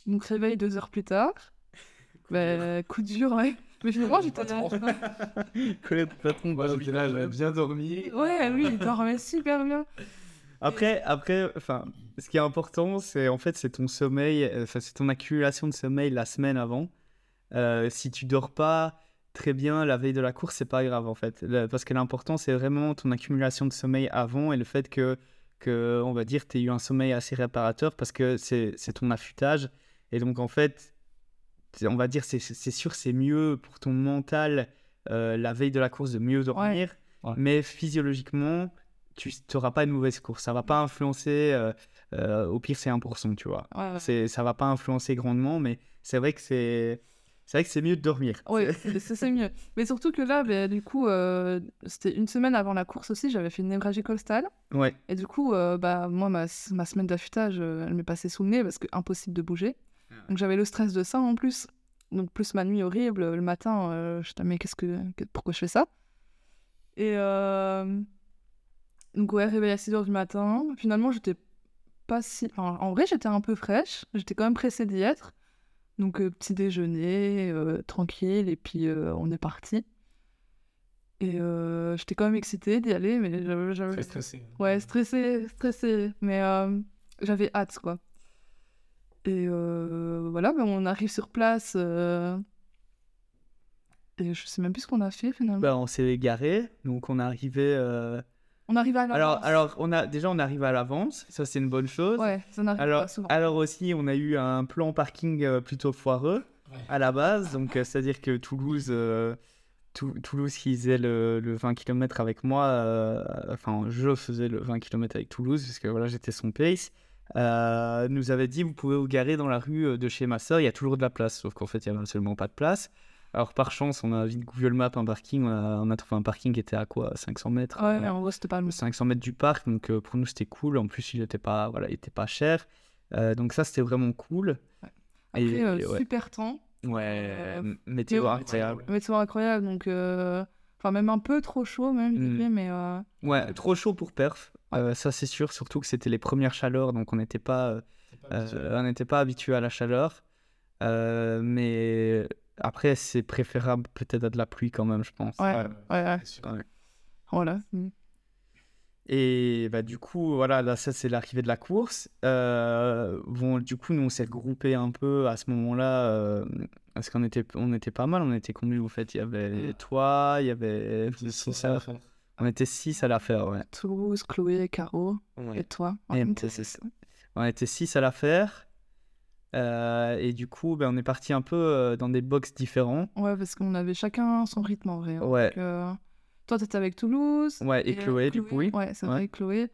donc réveil deux heures plus tard. Bah, coup dur, ouais. Mais finalement, j'étais là. Collègue de patron. Moi, j'étais là, j'avais bien dormi. Ouais, oui, il dormait super bien. Après, après, enfin, ce qui est important, c'est en fait, c'est ton sommeil, euh, enfin, c'est ton accumulation de sommeil la semaine avant. Euh, si tu dors pas très bien la veille de la course, c'est pas grave en fait, Le- parce que l'important, c'est vraiment ton accumulation de sommeil avant et le fait que, que on va dire, tu aies eu un sommeil assez réparateur, parce que c'est ton affûtage. Et donc, en fait, on va dire, c'est c'est sûr, c'est mieux pour ton mental euh, la veille de la course de mieux dormir, Ouais. mais physiologiquement tu n'auras pas une mauvaise course. Ça va pas influencer, euh, euh, au pire c'est 1%, tu vois. Ouais, ça va pas influencer grandement, mais c'est vrai que c'est, c'est vrai que c'est mieux de dormir. Ouais, c'est mieux. Mais surtout que là, bah, du coup, euh, c'était une semaine avant la course aussi, j'avais fait une névragie costale. Ouais. Et du coup, euh, bah, moi, ma, ma semaine d'affûtage, euh, elle m'est passée sous le nez parce que impossible de bouger. Donc j'avais le stress de ça en plus. Donc plus ma nuit horrible, le matin, euh, je me mais qu'est-ce que, que- pourquoi je fais ça? Et euh, donc ouais, réveil à 6 h du matin. Finalement, j'étais pas si... enfin, en vrai, j'étais un peu fraîche. J'étais quand même pressée d'y être. Donc euh, petit déjeuner, euh, tranquille, et puis euh, on est parti. Et euh, j'étais quand même excitée d'y aller, mais j'avais... j'avais- Très stressé. Ouais, stressée, stressée. Mais euh, j'avais hâte, quoi. Et euh, voilà, ben, on arrive sur place. euh, Et je sais même plus ce qu'on a fait finalement. Bah, on s'est garé, donc on est arrivé. On arrive à l'avance. alors, on a déjà on arrive à l'avance, ça c'est une bonne chose. Ouais, ça n'arrive Alors, pas souvent. alors aussi, on a eu un plan parking euh, plutôt foireux Ouais. à la base. Donc, euh, c'est-à-dire que Toulouse, euh, Tou- Toulouse qui faisait le, le 20 km avec moi, euh, enfin, je faisais le 20 km avec Toulouse, parce que voilà, j'étais son pace, euh, nous avait dit vous pouvez vous garer dans la rue de chez ma soeur, il y a toujours de la place, sauf qu'en fait, il n'y avait absolument pas de place. Alors, par chance, on a vite Google Maps un parking, on a, on a trouvé un parking qui était à quoi 500 mètres Ouais, mais en gros, c'était pas le 500 mètres du parc, donc euh, pour nous c'était cool. En plus, il était pas, voilà, il était pas cher, Euh, donc ça c'était vraiment cool. Après, Et- euh, et ouais. super temps. Ouais, Euh, météo incroyable. Météo incroyable, donc. euh, Enfin, même un peu trop chaud, même, je Mm. dirais, mais. euh, Ouais, trop chaud pour perf, euh, ça c'est sûr. Surtout que c'était les premières chaleurs, donc on n'était pas, euh, euh, on n'était pas habitué à la chaleur. Euh, mais après, c'est préférable peut-être à de la pluie quand même, je pense. Ouais, ouais, ouais. c'est sûr. Ouais. Voilà. Mm. Et bah, du coup, voilà, là, ça, c'est l'arrivée de la course. Euh, bon, du coup, nous, on s'est regroupés un peu à ce moment-là, euh, parce qu'on était, on était pas mal. On était combien, vous faites? Il y avait toi, il y avait... La fin. On était six à l'affaire, ouais. Toulouse, Chloé, Caro, et toi. Et- Ouais, c'est- c'est- On était six à l'affaire. Euh, et du coup, ben, on est parti un peu euh, dans des box différents. Ouais, parce qu'on avait chacun son rythme en vrai. hein. Ouais. Donc, euh, Toi, t'étais avec Toulouse. Ouais, et Chloé, du coup, oui. Ouais, c'est Ouais. vrai, Chloé.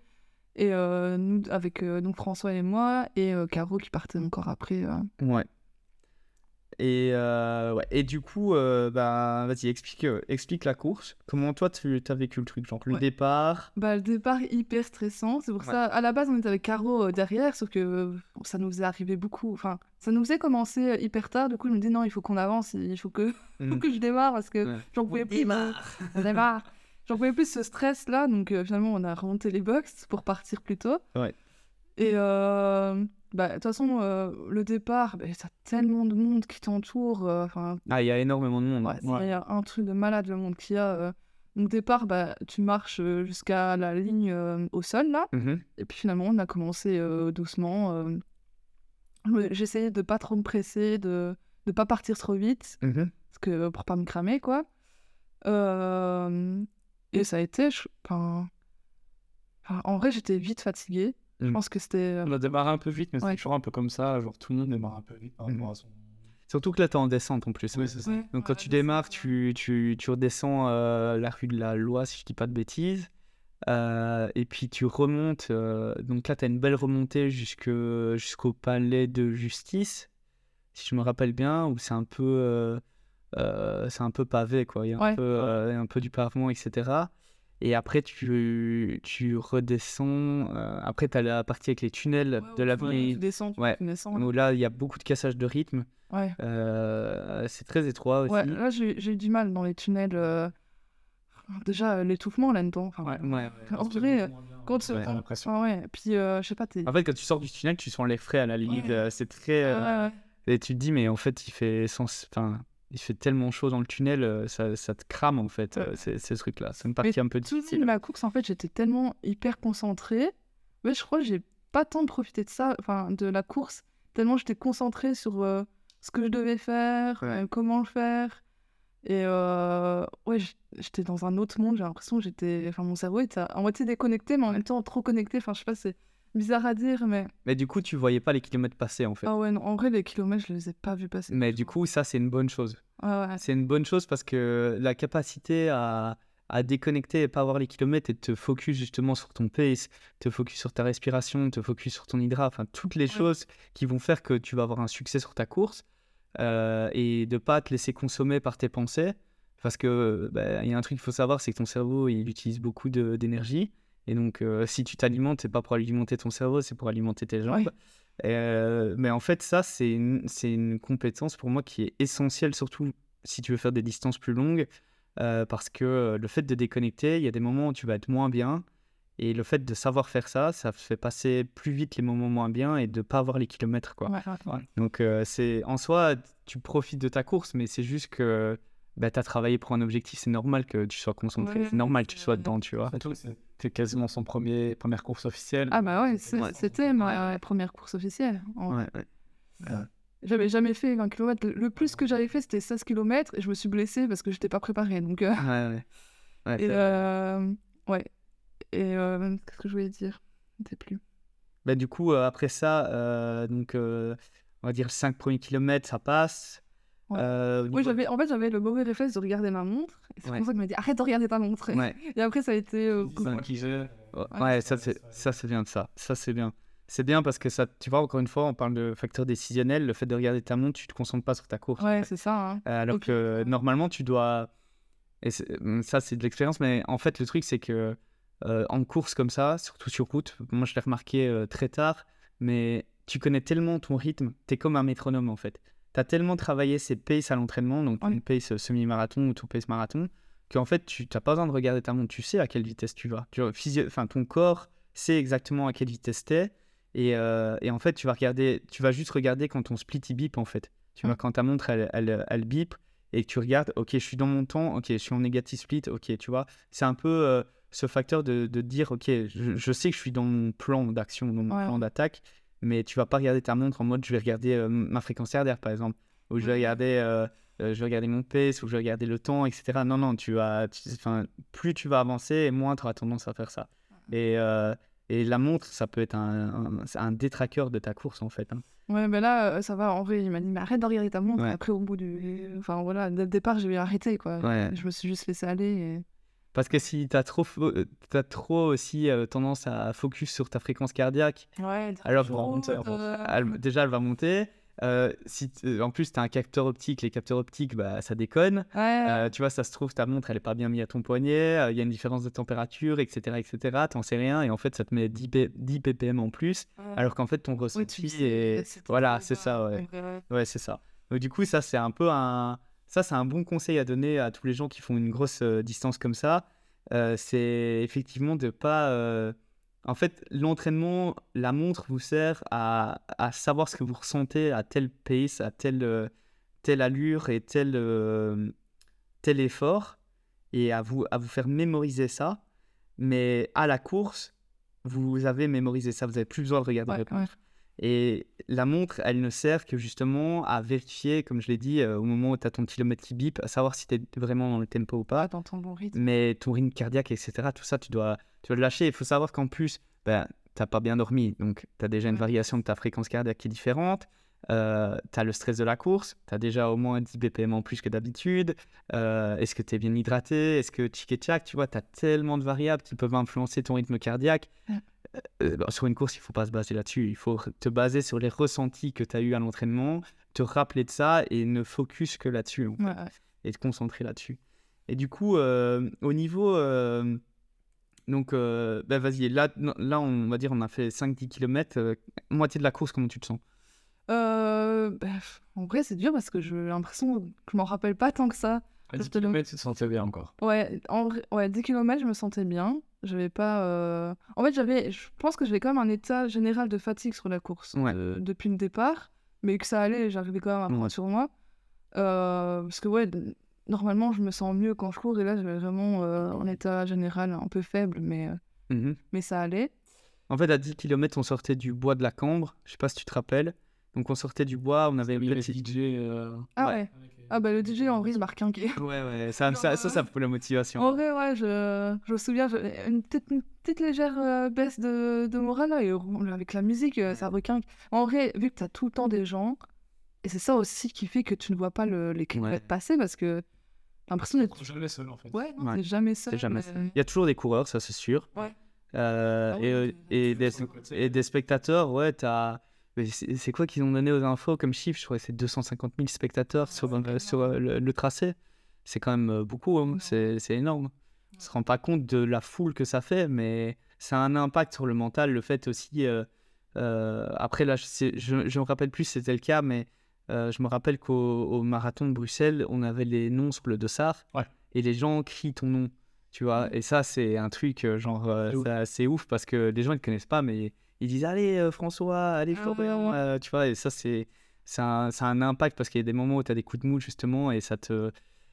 Et nous, avec donc François et moi, et Caro qui partait encore après. Ouais. Et, euh, ouais. et du coup, euh, bah, vas-y, explique, euh, explique la course. Comment toi, tu as vécu le truc? Genre le Ouais. départ? Bah, le départ hyper stressant. C'est pour Ouais. ça, à la base, on était avec Caro euh, derrière, sauf que euh, ça nous faisait arriver beaucoup. Enfin, ça nous faisait commencer euh, hyper tard. Du coup, je me dis non, il faut qu'on avance, il faut que, faut Mhm. que je démarre parce que Ouais. j'en pouvais plus. Démarre. J'en pouvais plus ce stress-là, donc euh, finalement on a remonté les box pour partir plus tôt. Ouais. Et euh, bah, de toute façon, euh, le départ, bah, t'as tellement de monde qui t'entoure. euh, Enfin, Ah, il y a énormément de monde. ouais, il y a un truc de malade le monde qu'il y a. Donc départ, bah, tu marches jusqu'à la ligne euh, au sol là, Mhm. et puis finalement on a commencé euh, doucement. euh, j'essayais de pas trop me presser, de ne pas partir trop vite, Mhm. parce que, pour pas me cramer, quoi. Et ça a été, je- enfin, enfin, en vrai, j'étais vite fatiguée. Je Mm. pense que c'était. On a démarré un peu vite, mais Ouais. c'est toujours un peu comme ça. Genre, tout le monde démarre un peu vite par rapport à son. Surtout que là, t'es en descente en plus. Oui, c'est ça. Ouais, Donc quand ouais, tu je démarres, tu, tu, tu redescends euh, la rue de la Loi, si je dis pas de bêtises. Euh, et puis tu remontes. euh, donc là, tu as une belle remontée jusque, jusqu'au palais de justice, si je me rappelle bien, où c'est un peu, euh, euh, c'est un peu pavé, quoi. Il y a un, peu, euh, un peu du pavement, etc. Et après, tu, tu redescends. euh, après, tu as la partie avec les tunnels Ouais, de ouais, l'avenue. Tu descends, tu, Ouais. tu descends. Où là, il y a beaucoup de cassage de rythme. Ouais. Euh, c'est très étroit aussi. Ouais, là, j'ai j'ai eu du mal dans les tunnels. euh, Déjà, euh, l'étouffement là-dedans. Enfin, Ouais. Ouais, ouais. En vrai, quand tu- Ouais. Ah ouais, puis euh, je sais pas, t'es. En fait, quand tu sors du tunnel, tu sens les frais à la limite. Ouais. c'est très. euh, Ouais, ouais. Et tu te dis, mais en fait, il fait, sens... enfin, il fait tellement chaud dans le tunnel, euh, ça, ça te crame en fait, Ouais. euh, ces, ces trucs-là. C'est une partie un peu Tout difficile. de la course, en fait, j'étais tellement hyper concentrée. Mais je crois que j'ai pas tant profité de ça, enfin, de la course, tellement j'étais concentrée sur euh, ce que je devais faire, Ouais. euh, comment le faire. Et euh, ouais, j'étais dans un autre monde, j'ai l'impression que j'étais. Enfin, mon cerveau était à moitié déconnecté, mais en même temps trop connecté. Enfin, je sais pas, c'est bizarre à dire, mais. Mais du coup, tu voyais pas les kilomètres passer en fait. Ah ouais, non, en vrai, les kilomètres, je les ai pas vus passer. Mais du coup, ça, c'est une bonne chose. Ouais, ouais. C'est une bonne chose parce que la capacité à, à déconnecter et pas voir les kilomètres et te focus justement sur ton pace, te focus sur ta respiration, te focus sur ton hydrat, enfin toutes les Ouais. choses qui vont faire que tu vas avoir un succès sur ta course euh, et de pas te laisser consommer par tes pensées parce que bah, il y a un truc qu'il faut savoir, c'est que ton cerveau il utilise beaucoup d'énergie et donc euh, si tu t'alimentes, c'est pas pour alimenter ton cerveau, c'est pour alimenter tes jambes. Euh, mais en fait, ça, c'est une, une compétence pour moi qui est essentielle, surtout si tu veux faire des distances plus longues, euh, parce que le fait de déconnecter, il y a des moments où tu vas être moins bien, et le fait de savoir faire ça, ça fait passer plus vite les moments moins bien et de pas avoir les kilomètres, quoi. Ouais, ouais. Donc, c'est en soi, tu profites de ta course, mais c'est juste que bah, tu as travaillé pour un objectif, c'est normal que tu sois concentré, Ouais, c'est normal que tu sois c'est- dedans, tu vois. C'était quasiment son premier première course officielle. Ah bah ouais, c'est- c'était ma première course officielle. en Ouais, ouais. J'avais jamais fait 20 km. Le plus que j'avais fait, c'était 16 km et je me suis blessée parce que j'étais pas préparée. Donc, euh, Ouais, ouais. Ouais, et c'est- euh, ouais. Et euh, qu'est-ce que je voulais dire? Je ne sais plus. Bah, du coup, euh, après ça, euh, donc, euh, on va dire 5 premiers kilomètres, ça passe. Ouais. Euh, Oui, j'avais, en fait, j'avais le mauvais réflexe de regarder ma montre. C'est Ouais. pour ça que m'a dit arrête de regarder ta montre. Ouais, Et après, ça a été. euh, ouais, ça, c'est, ça, c'est bien de ça. Ça, c'est bien. C'est bien parce que ça, tu vois, encore une fois, on parle de facteur décisionnel. Le fait de regarder ta montre, tu te concentres pas sur ta course. en Ouais, fait. c'est ça. hein. Euh, Alors que normalement, tu dois. Et ça, c'est de l'expérience, mais en fait, le truc, c'est que euh, en course comme ça, surtout sur route, moi, je l'ai remarqué euh, très tard, mais tu connais tellement ton rythme, tu es comme un métronome en fait. Tu as tellement travaillé ces paces à l'entraînement, donc une pace semi-marathon ou ton pace marathon, qu'en fait, tu n'as pas besoin de regarder ta montre, tu sais à quelle vitesse tu vas. Tu enfin, ton corps sait exactement à quelle vitesse tu es. Et, euh, et en fait, tu vas, regarder, tu vas juste regarder quand ton split il bip en fait. Tu vois, quand ta montre elle, elle, elle bip et que tu regardes, ok, je suis dans mon temps, ok, je suis en négatif split, ok, tu vois. C'est un peu euh, ce facteur de, de dire, ok, je, je sais que je suis dans mon plan d'action, dans mon Ouais. plan d'attaque, mais tu vas pas regarder ta montre en mode, je vais regarder euh, ma fréquence cardiaque par exemple, ou je vais regarder, euh, euh, je vais regarder mon pace, ou je vais regarder le temps, etc. Non, non, tu vas, tu- enfin, plus tu vas avancer, moins tu auras tendance à faire ça. Et, euh, et la montre, ça peut être un, un, un détraqueur de ta course en fait. hein. Ouais, mais là, ça va. En vrai, il m'a dit mais arrête de regarder ta montre. Ouais. Après, au bout du. Enfin, voilà, dès le départ, j'ai arrêté, quoi. Ouais. Je me suis juste laissé aller. Et... Parce que si tu as trop, euh, t'as trop aussi euh, tendance à focus sur ta fréquence cardiaque, Ouais, Alors, fait. elle- déjà elle va monter. Euh, si en plus tu as un capteur optique, les capteurs optiques, bah, ça déconne. Ouais, Euh, tu vois, ça se trouve, ta montre, elle est pas bien mise à ton poignet, euh, il y a une différence de température, etc. etc. T'en sais rien, et en fait, ça te met 10, P- 10 ppm en plus, ouais. alors qu'en fait, ton tu ressenti sais, est... c'était Voilà, c'est ça, ouais. Ouais, c'est ça. Donc, du coup, ça, c'est un peu un... Ça, c'est un bon conseil à donner à tous les gens qui font une grosse euh, distance comme ça. Euh, c'est effectivement de pas... euh, En fait, l'entraînement, la montre vous sert à, à savoir ce que vous ressentez à telle pace, à telle, euh, telle allure et tel, tel effort, et à vous, à vous faire mémoriser ça. Mais à la course, vous avez mémorisé ça, vous n'avez plus besoin de regarder Ouais. Et la montre, elle ne sert que justement à vérifier, comme je l'ai dit, euh, au moment où tu as ton kilomètre qui bip, à savoir si tu es vraiment dans le tempo ou pas. Dans ton bon rythme. Mais ton rythme cardiaque, etc., tout ça, tu dois, tu dois le lâcher. Il faut savoir qu'en plus, ben, tu n'as pas bien dormi. Donc, tu as déjà une Ouais. variation de ta fréquence cardiaque qui est différente. Euh, tu as le stress de la course. Tu as déjà au moins 10 BPM en plus que d'habitude. Euh, Est-ce que tu es bien hydraté? Est-ce que tchic et tchac Tu vois, tu as tellement de variables qui peuvent influencer ton rythme cardiaque. Ouais. Euh, bah, sur une course, il faut pas se baser là-dessus. Il faut te baser sur les ressentis que tu as eu à l'entraînement, te rappeler de ça et ne focus que là-dessus. en fait Ouais, ouais. et te concentrer là-dessus. Et du coup, euh, au niveau. euh, donc, euh, bah, vas-y, là, non, là, on va dire, on a fait 5-10 km. moitié de la course, comment tu te sens? Euh, bah, en vrai, c'est dur parce que j'ai l'impression que je m'en rappelle pas tant que ça. À 10 Je te le- km, tu te sentais bien encore. Ouais, en vrai- ouais, 10 km, je me sentais bien. J'avais pas. euh, En fait, j'avais. Je pense que j'avais quand même un état général de fatigue sur la course Ouais. euh, depuis le départ, mais que ça allait, j'arrivais quand même à prendre Ouais. sur moi. Euh, parce que, ouais, d- normalement, je me sens mieux quand je cours, et là, j'avais vraiment euh, un état général un peu faible, mais, euh, Mhm. mais ça allait. En fait, à 10 km, on sortait du bois de la Cambre. Je sais pas si tu te rappelles. Donc, on sortait du bois, on avait Il y le avait petit. DJ. euh, Ah Ouais. ouais. Ah bah, le DJ, en vrai, il m'a requinqué. Ouais, ouais, ça, Genre, ça, ça, euh, ça fout la motivation. En vrai, ouais, je, je me souviens, j'avais une petite, une petite légère euh, baisse de, de morale, là, et avec la musique, euh, ça requinque. En vrai, vu que tu as tout le temps des gens, et c'est ça aussi qui fait que tu ne vois pas le, les kilomètres passer, parce que t'as l'impression d'être... jamais seul en fait. Ouais, non, Ouais, t'es jamais seul. Jamais mais- ça. Il y a toujours des coureurs, ça, c'est sûr. Ouais. Euh, Ah et, ouais, euh, des, et des spectateurs, ouais, t'as. Mais C'est quoi qu'ils ont donné aux infos comme chiffre? Je crois que c'est 250 000 spectateurs sur, ouais, euh, sur euh, le, le tracé. C'est quand même euh, beaucoup, hein. C'est c'est énorme. On se rend pas compte de la foule que ça fait, mais ça a un impact sur le mental. Le fait aussi. euh, euh, après, là, je, je me rappelle plus si c'était le cas, mais euh, je me rappelle qu'au au marathon de Bruxelles, on avait les noms sur le dossard Ouais. et les gens crient ton nom. Tu vois, et ça, c'est un truc, genre, euh, C'est ouf. ça- c'est ouf parce que les gens, te connaissent pas, mais ils disent Allez, euh, François, allez, Ah Florian, euh, tu vois, et ça, c'est un- un impact parce qu'il y a des moments où tu as des coups de mou, justement, et ça te.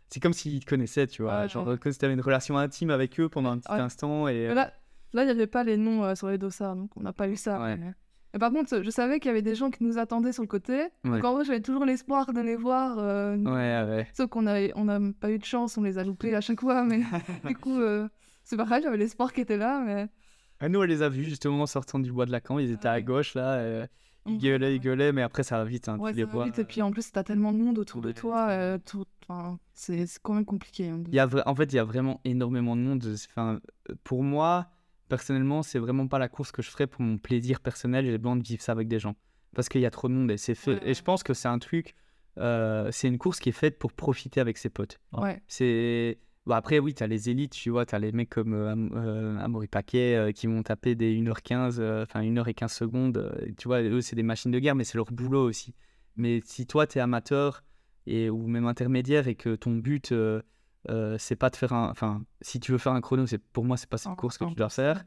C'est comme s'ils te connaissaient, tu vois, Ouais, genre, ouais. comme si tu avais une relation intime avec eux pendant un petit Ouais. instant. Et, là, là, il n'y avait pas les noms euh, sur les dossards, donc on n'a pas eu ça. Mais... mais par contre, je savais qu'il y avait des gens qui nous attendaient sur le côté, donc en vrai, j'avais toujours l'espoir de les voir. euh, Ouais, ouais. Sauf qu'on n'a on a pas eu de chance, on les a loupés à chaque fois, mais du coup, euh, c'est pareil, j'avais l'espoir qui était là, mais... Ah, Nous, on les a vus justement en sortant du bois de la camp. Ils étaient à Ouais. gauche là. euh, ils Mhm. gueulaient, ils gueulaient, mais après ça va vite. Hein, Ouais, tu les vois. vite, et puis en plus, t'as tellement de monde autour de toi, c'est- euh, tout... enfin, c'est quand même compliqué. hein. Il y a En fait, il y a vraiment énormément de monde. Enfin, pour moi, personnellement, c'est vraiment pas la course que je ferais pour mon plaisir personnel. J'ai besoin de vivre ça avec des gens. Parce qu'il y a trop de monde et c'est fait. Ouais, Et je pense que c'est un truc. euh, c'est une course qui est faite pour profiter avec ses potes. Ouais, C'est. Bon, après, oui, tu as les élites, tu vois, tu as les mecs comme euh, euh, Amaury Paquet euh, qui vont taper des 1h15, euh, enfin 1h15 secondes. tu vois, eux, c'est des machines de guerre, mais c'est leur boulot aussi. Mais si toi, tu es amateur et, ou même intermédiaire et que ton but, c'est pas de faire un. Enfin, si tu veux faire un chrono, pour moi, c'est pas cette course que tu dois faire.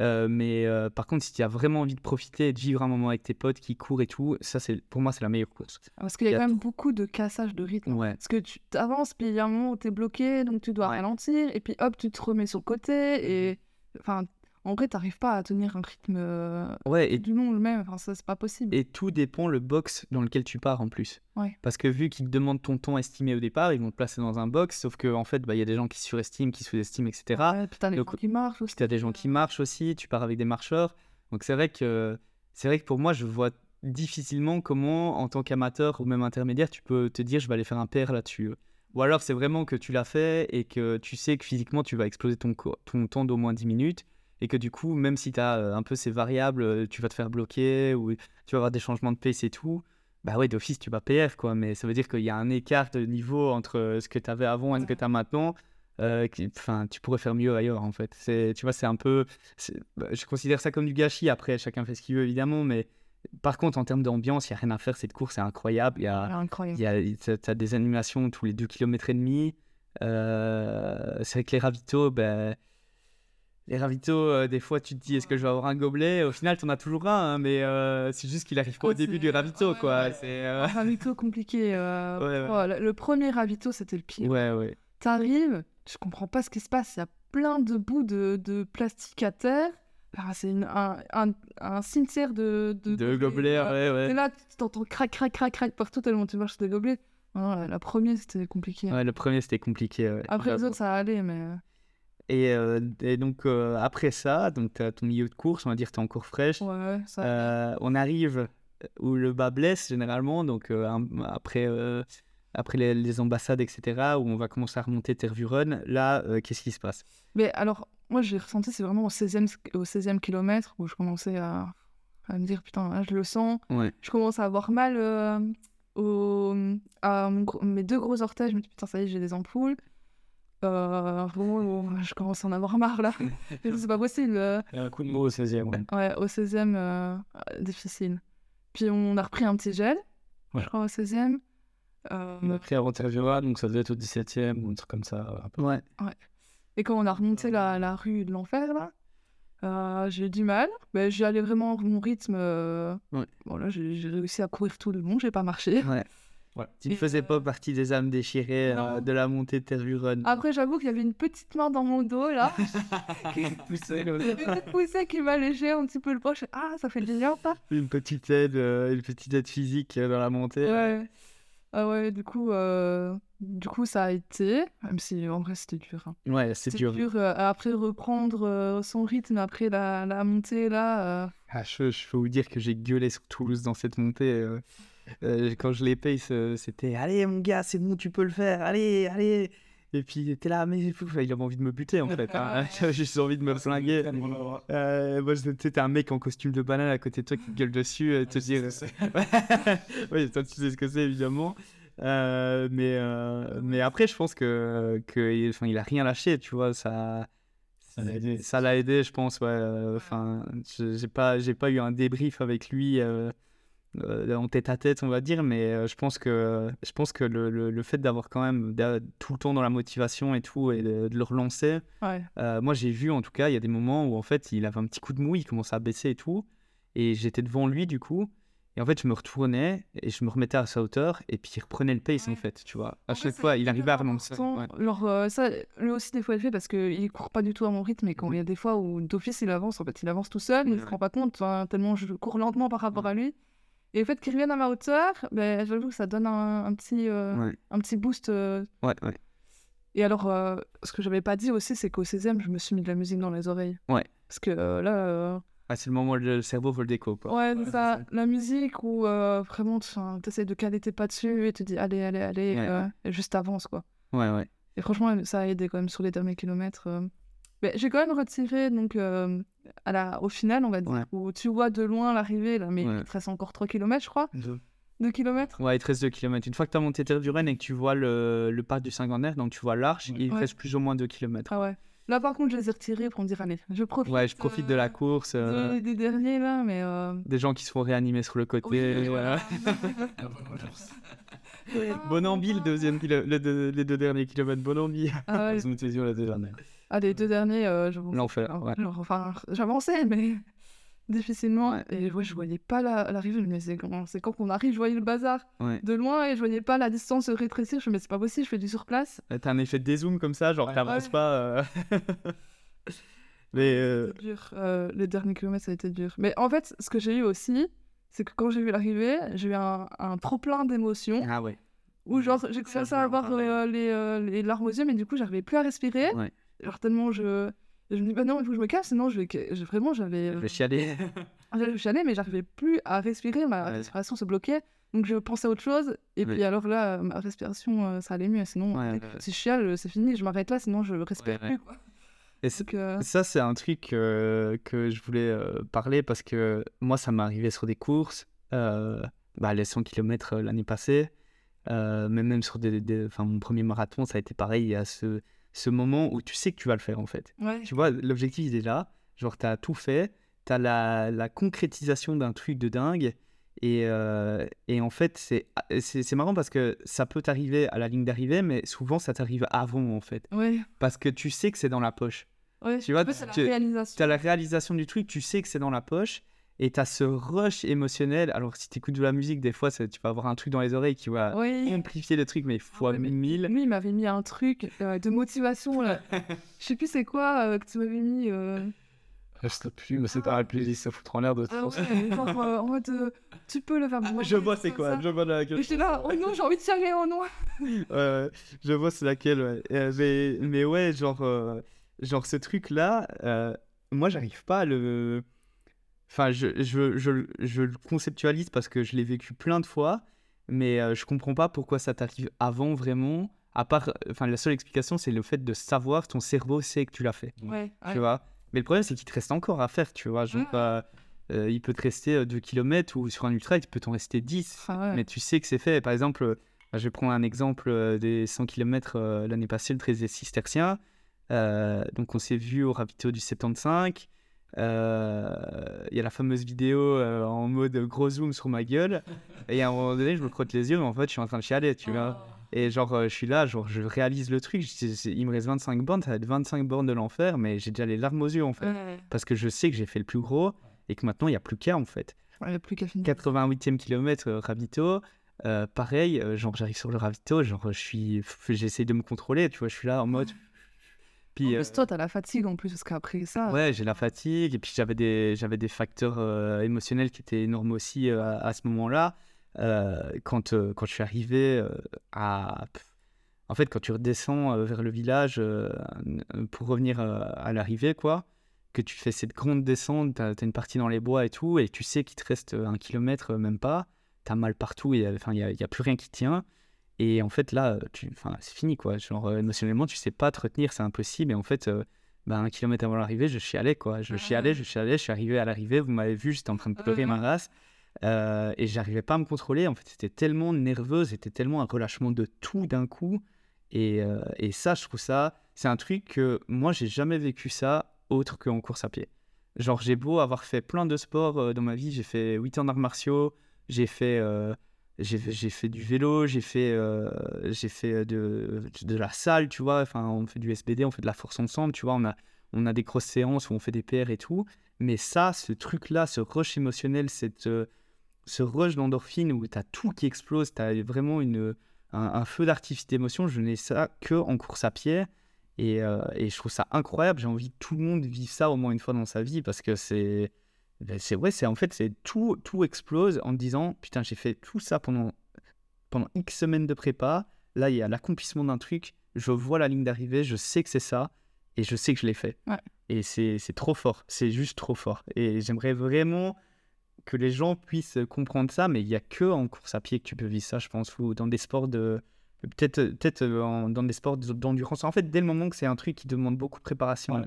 Euh, mais euh, par contre, si tu as vraiment envie de profiter et de vivre un moment avec tes potes qui courent et tout, ça, c'est pour moi, c'est la meilleure course. parce qu'il y a quand même beaucoup de cassage de rythme. Ouais. Parce que tu avances, puis il y a un moment où t'es bloqué, donc tu dois ralentir, et puis hop, tu te remets sur le côté, et... Enfin, en vrai, t'arrives pas à tenir un rythme euh, Ouais, et du long le même, enfin, ça, c'est pas possible. Et tout dépend le box dans lequel tu pars en plus. Ouais. Parce que vu qu'ils te demandent ton temps estimé au départ, ils vont te placer dans un box, sauf qu'en en fait, bah, il y a des gens qui surestiment, qui sous-estiment, etc. Ouais, puis t'as Donc, gens qui marchent aussi. Puis tu as des gens qui marchent aussi, tu pars avec des marcheurs. Donc c'est vrai que c'est vrai que pour moi, je vois difficilement comment, en tant qu'amateur ou même intermédiaire, tu peux te dire je vais aller faire un PR là-dessus. Ou alors c'est vraiment que tu l'as fait et que tu sais que physiquement tu vas exploser ton, ton temps d'au moins 10 minutes et que du coup, même si tu as un peu ces variables, euh, tu vas te faire bloquer ou tu vas avoir des changements de pace et tout, bah ouais, d'office tu vas PF quoi. Mais ça veut dire qu'il y a un écart de niveau entre euh, ce que tu avais avant et ce que tu as maintenant. euh, Enfin, tu pourrais faire mieux ailleurs en fait. Tu vois, c'est un peu. bah, Je considère ça comme du gâchis. Après, chacun fait ce qu'il veut évidemment, mais par contre, en termes d'ambiance, il n'y a rien à faire. Cette course est incroyable. Il y a, Ouais, incroyable. il y a, t'as- t'as des animations tous les 2 km et demi. Euh, c'est vrai que les ravitaux, ben, les ravitaux, euh, des fois tu te dis est-ce que je vais avoir un gobelet? Au final, tu en as toujours un, hein, mais euh, c'est juste qu'il arrive pas au début du ravito, ouais, quoi. ouais. C'est, euh, Un ravito compliqué. euh, oh, le, le premier ravito, c'était le pire. Ouais, ouais. T'arrives, tu comprends pas ce qui se passe. Il y a plein de bouts de, de plastique à terre. ah, c'est un, un, un cimetière de, de, De gobelets, ouais, ouais. Et là, tu t'entends crac, crac, crac, crac partout tellement tu marches sur des gobelets. La, première, c'était compliqué. Ouais, le premier, c'était compliqué. ouais. Après, les autres, ça allait, mais. Euh, Et, euh, et donc, euh, après ça, donc tu as ton milieu de course, on va dire tu es encore fraîche. Ouais, ça. Euh, on arrive où le bas blesse généralement, donc un- après, après les, les ambassades, etc., où on va commencer à remonter Tervuren. Là, euh, qu'est-ce qui se passe? Mais alors, moi, j'ai ressenti, c'est vraiment au 16e, au 16e kilomètre où je commençais à, à me dire, putain, là, je le sens. Ouais. Je commence à avoir mal au, à mon mes deux gros orteils. Je me dis, putain, ça y est, j'ai des ampoules. Euh, vraiment, je commence à en avoir marre, là. C'est pas possible. euh. Un coup de mot au 16e. Ouais. Ouais, au 16e, euh, euh, difficile. Puis on a repris un petit gel, Ouais. je crois, au 16e. Euh, On a pris avant Tervura, donc ça devait être au 17e ou un truc comme ça. un peu. Ouais. Et quand on a remonté la, la rue de l'enfer, là, euh, j'ai eu du mal. Mais j'y allais vraiment mon rythme. euh, Ouais. Bon, là, j'ai j'ai réussi à courir tout le long, j'ai pas marché. ouais. Ouais. Tu ne faisais euh, pas partie des âmes déchirées euh, de la montée de Tervuren. Après, j'avoue qu'il y avait une petite main dans mon dos, là. Une petite poussée qui m'allégeait un petit peu le poche. Ah, ça fait du bien, ça. Une petite aide, euh, une petite aide physique euh, dans la montée. Ouais. Ah ouais, du coup, euh, du coup, ça a été. Même si, en vrai, c'était dur. hein. Ouais, c'est C'était dur. dur. euh, après, reprendre euh, son rythme après la, la montée, là. euh, Ah, je, je peux vous dire que j'ai gueulé sur Toulouse dans cette montée. Euh, euh, quand je les paye, c'était Allez, mon gars, c'est bon, tu peux le faire. Allez, allez. Et puis, t'es là, mais il avait envie de me buter en fait. hein. J'avais juste envie de me flinguer. Euh, moi, t'es un mec en costume de banane à côté de toi qui te gueule dessus et te dire. oui, toi, tu sais ce que c'est évidemment. Euh, mais, euh, mais après, je pense que, que enfin, il a rien lâché, tu vois. Ça, Ça l'a aidé. je pense. Ouais. euh, Enfin, j'ai pas, j'ai pas eu un débrief avec lui euh, euh, en tête à tête, on va dire, mais euh, je pense que, je pense que le, le, le fait d'avoir quand même tout le temps dans la motivation et tout et de, de le relancer. Ouais. Euh, moi, j'ai vu en tout cas, il y a des moments où en fait, il avait un petit coup de mou, il commençait à baisser et tout. Et j'étais devant lui du coup. Et en fait, je me retournais et je me remettais à sa hauteur. Et puis, il reprenait le pace en fait, tu vois. À En chaque fait, fois, il arrivait à relancer. Ouais. Alors, euh, ça, lui aussi, des fois, il le fait parce qu'il court pas du tout à mon rythme. Et quand il y a des fois où d'office, il avance, en fait, il avance tout seul, il se Ouais. rend pas compte, enfin, tellement je cours lentement par rapport à lui. Et le fait qu'il revienne à ma hauteur, ben, j'avoue que ça donne un, un petit, euh, Ouais. un petit boost. euh. Ouais, ouais. Et alors, euh, ce que j'avais pas dit aussi, c'est qu'au 16e, je me suis mis de la musique dans les oreilles. Ouais. Parce que euh, là, euh, Ah, c'est le moment où le cerveau veut le déco. Quoi. ouais, Ouais, ça, ça. la musique où euh, vraiment tu essaies de caler tes pas dessus et tu dis allez, allez, allez, Ouais. euh, et juste avance quoi. Ouais, ouais. Et franchement, ça a aidé quand même sur les derniers kilomètres. Mais j'ai quand même retiré, donc, euh, à la... au final, on va dire, Ouais. où tu vois de loin l'arrivée, là, mais Ouais. il te reste encore 3 km, je crois. 2 km. Ouais, il te reste 2 km. Une fois que tu as monté Tervuren et que tu vois le, le parc du Saint-Gandaire, donc tu vois l'arche, Ouais. il te Ouais. reste plus ou moins 2 km. Ah ouais. Là, par contre, je les ai retirés pour me dire, allez, je profite. Ouais, je profite de la euh, course. euh, de- des derniers, là, mais. euh, Des gens qui se font réanimer sur le côté. oui, voilà. voilà. Bonambi, le deuxième kilo- le deux- les deux derniers kilomètres. Bonambi. Ah ouais, Ils ont été yeux la dernière. Ah, les deux derniers, euh, j'avance- L'enfer. Ouais. genre, enfin, j'avançais, mais difficilement. Et ouais, je voyais pas la- l'arrivée. mais c'est quand, c'est quand qu'on arrive, je voyais le bazar Ouais. de loin et je voyais pas la distance se rétrécir. Je me dis, mais c'est pas possible, je fais du surplace. T'as un effet de dézoom comme ça, genre Ouais. t'avances Ouais. pas. euh. Mais euh, C'était dur. Euh, les derniers kilomètres, ça a été dur. Mais en fait, ce que j'ai eu aussi, c'est que quand j'ai vu l'arrivée, j'ai eu un, un trop-plein d'émotions. ah ouais. Où genre, j'ai commencé à avoir euh, les, euh, les larmes aux yeux, mais du coup, j'arrivais plus à respirer. Ouais. Genre tellement je... Je me dis, bah non, il faut que je me calme, sinon je vais... je- Vraiment, j'avais... Je vais chialer. J'allais chialer, mais j'arrivais plus à respirer, ma Ouais. respiration se bloquait. Donc je pensais à autre chose. Et puis alors là, ma respiration, euh, ça allait mieux. Sinon, Ouais, dès ouais, si je chiale, c'est fini, je m'arrête là, sinon je respire plus. quoi. Et Donc, euh, Ça, c'est un truc euh, que je voulais euh, parler parce que moi, ça m'est arrivé sur des courses, euh, bah, les 100 km l'année passée, euh, mais même sur des, des- enfin, mon premier marathon, ça a été pareil. Il y a ce, ce moment où tu sais que tu vas le faire en fait. ouais. Tu vois, l'objectif, il est là. Genre, tu as tout fait. Tu as la, la concrétisation d'un truc de dingue. Et, euh, et en fait, c'est marrant parce que ça peut t'arriver à la ligne d'arrivée, mais souvent, ça t'arrive avant en fait. Ouais, Parce que tu sais que c'est dans la poche. ouais. Tu vois. Tu as la réalisation du truc, tu sais que c'est dans la poche. Et tu as ce rush émotionnel. Alors, si tu écoutes de la musique, des fois, ça- tu vas avoir un truc dans les oreilles qui va Oui. amplifier le truc, mais fois ouais, mais- mille. Lui, il m'avait mis un truc euh, de motivation. Là. Je sais plus c'est quoi euh, que tu m'avais mis. euh, Je sais plus, mais c'est pas la playlist, ça foutre en l'air de ah ouais, genre, euh, en mode, euh, tu peux le faire. je vois c'est quoi, je vois laquelle. J'étais là, oh non, j'ai envie de serrer oh non. je vois c'est laquelle, ouais. mais, mais ouais, genre, euh, genre ce truc-là, moi j'arrive pas à le. Enfin, je, je, je, je, le conceptualise parce que je l'ai vécu plein de fois, mais je comprends pas pourquoi ça t'arrive avant vraiment. À part, enfin, la seule explication, c'est le fait de savoir, ton cerveau sait que tu l'as fait. Ouais. Tu vois? Mais le problème, c'est qu'il te reste encore à faire, tu vois? Genre, euh, euh, il peut te rester 2 km ou sur un ultra, il peut t'en rester 10. Ah mais tu sais que c'est fait. Par exemple, euh, je vais prendre un exemple des 100 km l'année passée, le 13 cistercien. donc, on s'est vu au ravito du 75. Il y a la fameuse vidéo en mode gros zoom sur ma gueule. Et à un moment donné, je me crotte les yeux, mais en fait, je suis en train de chialer, tu vois. Oh. Et genre, euh, je suis là, genre, je réalise le truc. il me reste 25 bornes, ça va être 25 bornes de l'enfer, mais j'ai déjà les larmes aux yeux, en fait. Parce que je sais que j'ai fait le plus gros et que maintenant, il n'y a plus qu'à, en fait. Il n'y a plus qu'à finir. 88e kilomètre, euh, ravito. Euh, pareil, genre, j'arrive sur le ravito, genre, je suis. J'essaie de me contrôler, tu vois, je suis là en mode. Puis, oh, toi, t'as la fatigue en plus, parce qu'après ça. Ouais, j'ai la fatigue, et puis j'avais des, j'avais des facteurs émotionnels qui étaient énormes aussi à ce moment-là. Euh, quand, euh, quand je suis arrivé euh, à. En fait, quand tu redescends vers le village pour revenir à l'arrivée, quoi, que tu fais cette grande descente, tu as, une partie dans les bois et tout, et tu sais qu'il te reste un kilomètre, même pas, tu as mal partout, il n'y a, y a, plus rien qui tient. Et en fait, là, c'est fini, quoi. Genre, émotionnellement, tu sais pas te retenir, c'est impossible. Et en fait, bah, un kilomètre avant l'arrivée, je chialais, quoi. Je chialais, je chialais, je suis arrivé à l'arrivée, vous m'avez vu, j'étais en train de pleurer ma race. Euh, et j'arrivais pas à me contrôler. En fait, c'était tellement nerveux, c'était tellement un relâchement de tout d'un coup. Et, euh, et, ça, je trouve ça, c'est un truc que moi, j'ai jamais vécu ça autre qu'en course à pied. Genre, j'ai beau avoir fait plein de sports euh, dans ma vie, j'ai fait 8 ans d'arts martiaux, j'ai fait, j'ai fait du vélo, j'ai fait, j'ai fait de, de, la salle, tu vois. Enfin, on fait du SBD, on fait de la force ensemble, tu vois. On a, on a des grosses séances où on fait des PR et tout. Mais ça, ce truc-là, ce rush émotionnel, cette ce rush d'endorphine où tu as tout qui explose, tu as vraiment une, un, feu d'artifice d'émotion. Je n'ai ça que en course à pied. Et, euh, et je trouve ça incroyable. J'ai envie que tout le monde vive ça au moins une fois dans sa vie parce que c'est. C'est ouais, c'est en fait, c'est tout, tout explose en disant Putain, j'ai fait tout ça pendant, pendant X semaines de prépa. Là, il y a l'accomplissement d'un truc. Je vois la ligne d'arrivée, je sais que c'est ça et je sais que je l'ai fait. Et c'est trop fort. C'est juste trop fort. Et j'aimerais vraiment que les gens puissent comprendre ça, mais il n'y a que en course à pied que tu peux vivre ça, je pense, ou dans des sports de. Peut-être peut euh, dans des sports d'endurance. En fait, dès le moment que c'est un truc qui demande beaucoup de préparation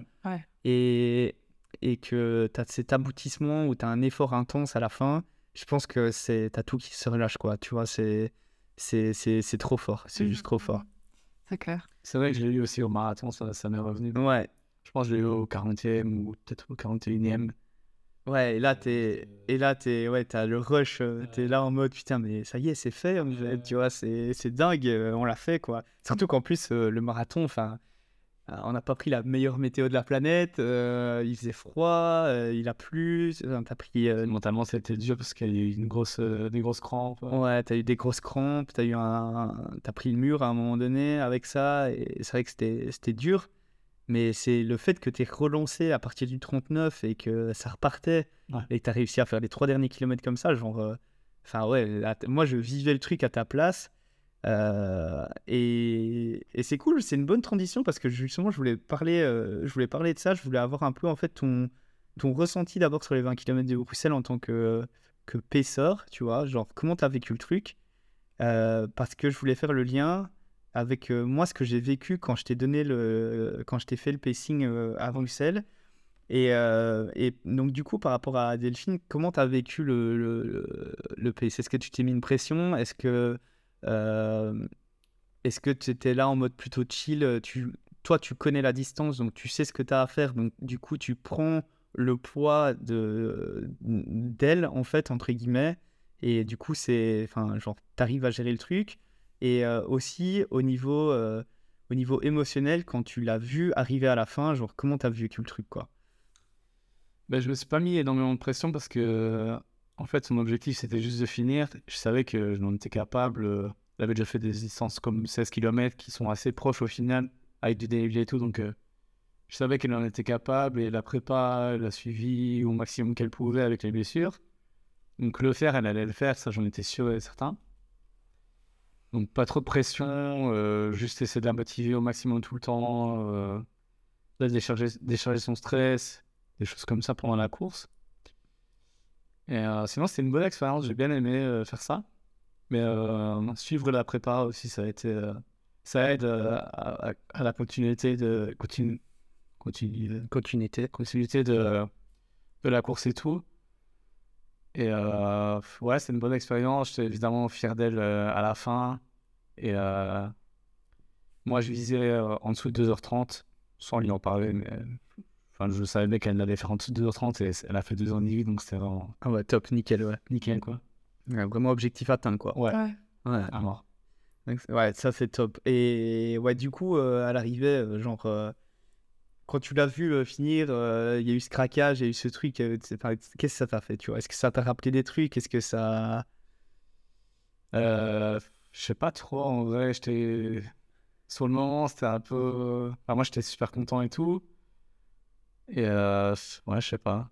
Et, et que tu as cet aboutissement où tu as un effort intense à la fin, je pense que tu as tout qui se relâche, quoi. Tu vois, c'est trop fort. C'est juste trop fort. C'est clair. C'est vrai que je l'ai eu aussi au marathon, ça, ça m'est revenu. Ouais. Je pense que je l'ai eu au 40e ou peut-être au 41e. Ouais, et là, t'es, et là, t'es, ouais, t'as le rush, euh, t'es là en mode putain, mais ça y est, c'est fait, tu vois, c'est, c'est dingue, euh, on l'a fait, quoi. Surtout qu'en plus, euh, le marathon, enfin, on n'a pas pris la meilleure météo de la planète, il faisait froid, il a plu, t'as pris. Mentalement, c'était dur parce qu'il y a eu une grosse, des grosses crampes. Ouais, t'as eu des grosses crampes, t'as eu un, t'as pris le mur à un moment donné avec ça, et c'est vrai que c'était, c'était dur. Mais c'est le fait que tu es relancé à partir du 39 et que ça repartait et que tu as réussi à faire les trois derniers kilomètres comme ça, genre. Euh, enfin, ouais, moi je vivais le truc à ta place. Euh, et, c'est cool, c'est une bonne transition parce que justement, je voulais parler, euh, je voulais parler de ça. Je voulais avoir un peu en fait ton, ton ressenti d'abord sur les 20 km de Bruxelles en tant que, que paisseur, tu vois. Genre, comment tu as vécu le truc Parce que je voulais faire le lien avec euh, moi ce que j'ai vécu quand je t'ai donné le quand je t'ai fait le pacing euh, à Bruxelles et, euh, et, donc du coup par rapport à Delphine comment tu as vécu le, le, le pacing est-ce que tu t'es mis une pression? Est-ce que est-ce que tu étais là en mode plutôt chill tu toi tu connais la distance donc tu sais ce que tu as à faire donc du coup tu prends le poids de d'elle en fait entre guillemets et du coup c'est enfin genre t'arrives à gérer le truc et euh, aussi au niveau, euh, au niveau émotionnel, quand tu l'as vu arriver à la fin, genre comment tu as vécu le truc quoi? Ben, Je me suis pas mis énormément de pression parce que en fait son objectif c'était juste de finir. Je savais que je n'en étais capable. Il avait déjà fait des distances comme 16 km qui sont assez proches au final avec du dénivelé et tout. Donc je savais qu'elle en était capable et la prépa, elle a suivi au maximum qu'elle pouvait avec les blessures. Donc le faire, elle allait le faire, ça j'en étais sûr et certain. Donc pas trop de pression, euh, juste essayer de la motiver au maximum tout le temps, euh, décharger, décharger son stress, des choses comme ça pendant la course. Et euh, sinon, c'était une bonne expérience, j'ai bien aimé euh, faire ça. Mais euh, suivre la prépa aussi, ça a été, ça aide à, à- à la continuité de continu, continu- Continuité. continuité de, de la course et tout. Et euh, ouais, c'est une bonne expérience. J'étais évidemment fier d'elle euh, à la fin. Et euh, moi, je visais en dessous de 2h30, sans lui en parler, mais enfin, je savais qu'elle allait faire en dessous de 2h30 et elle a fait 2h18, donc c'était vraiment Ah ouais, top, nickel, ouais. nickel, quoi. Ouais, vraiment objectif atteint, quoi. Ouais, Ouais. Ouais, à mort. donc, ouais ça c'est top. Et ouais, du coup, euh, à l'arrivée, euh, genre, euh, quand tu l'as vu euh, finir, euh, il y a eu ce craquage, il y a eu ce truc. euh, Qu'est-ce que ça t'a fait, tu vois? Est-ce que ça t'a rappelé des trucs? Est-ce que ça. Euh, je sais pas trop, en vrai, j'étais... Sur le moment, c'était un peu... Enfin, moi, j'étais super content et tout. Et euh, ouais, je sais pas.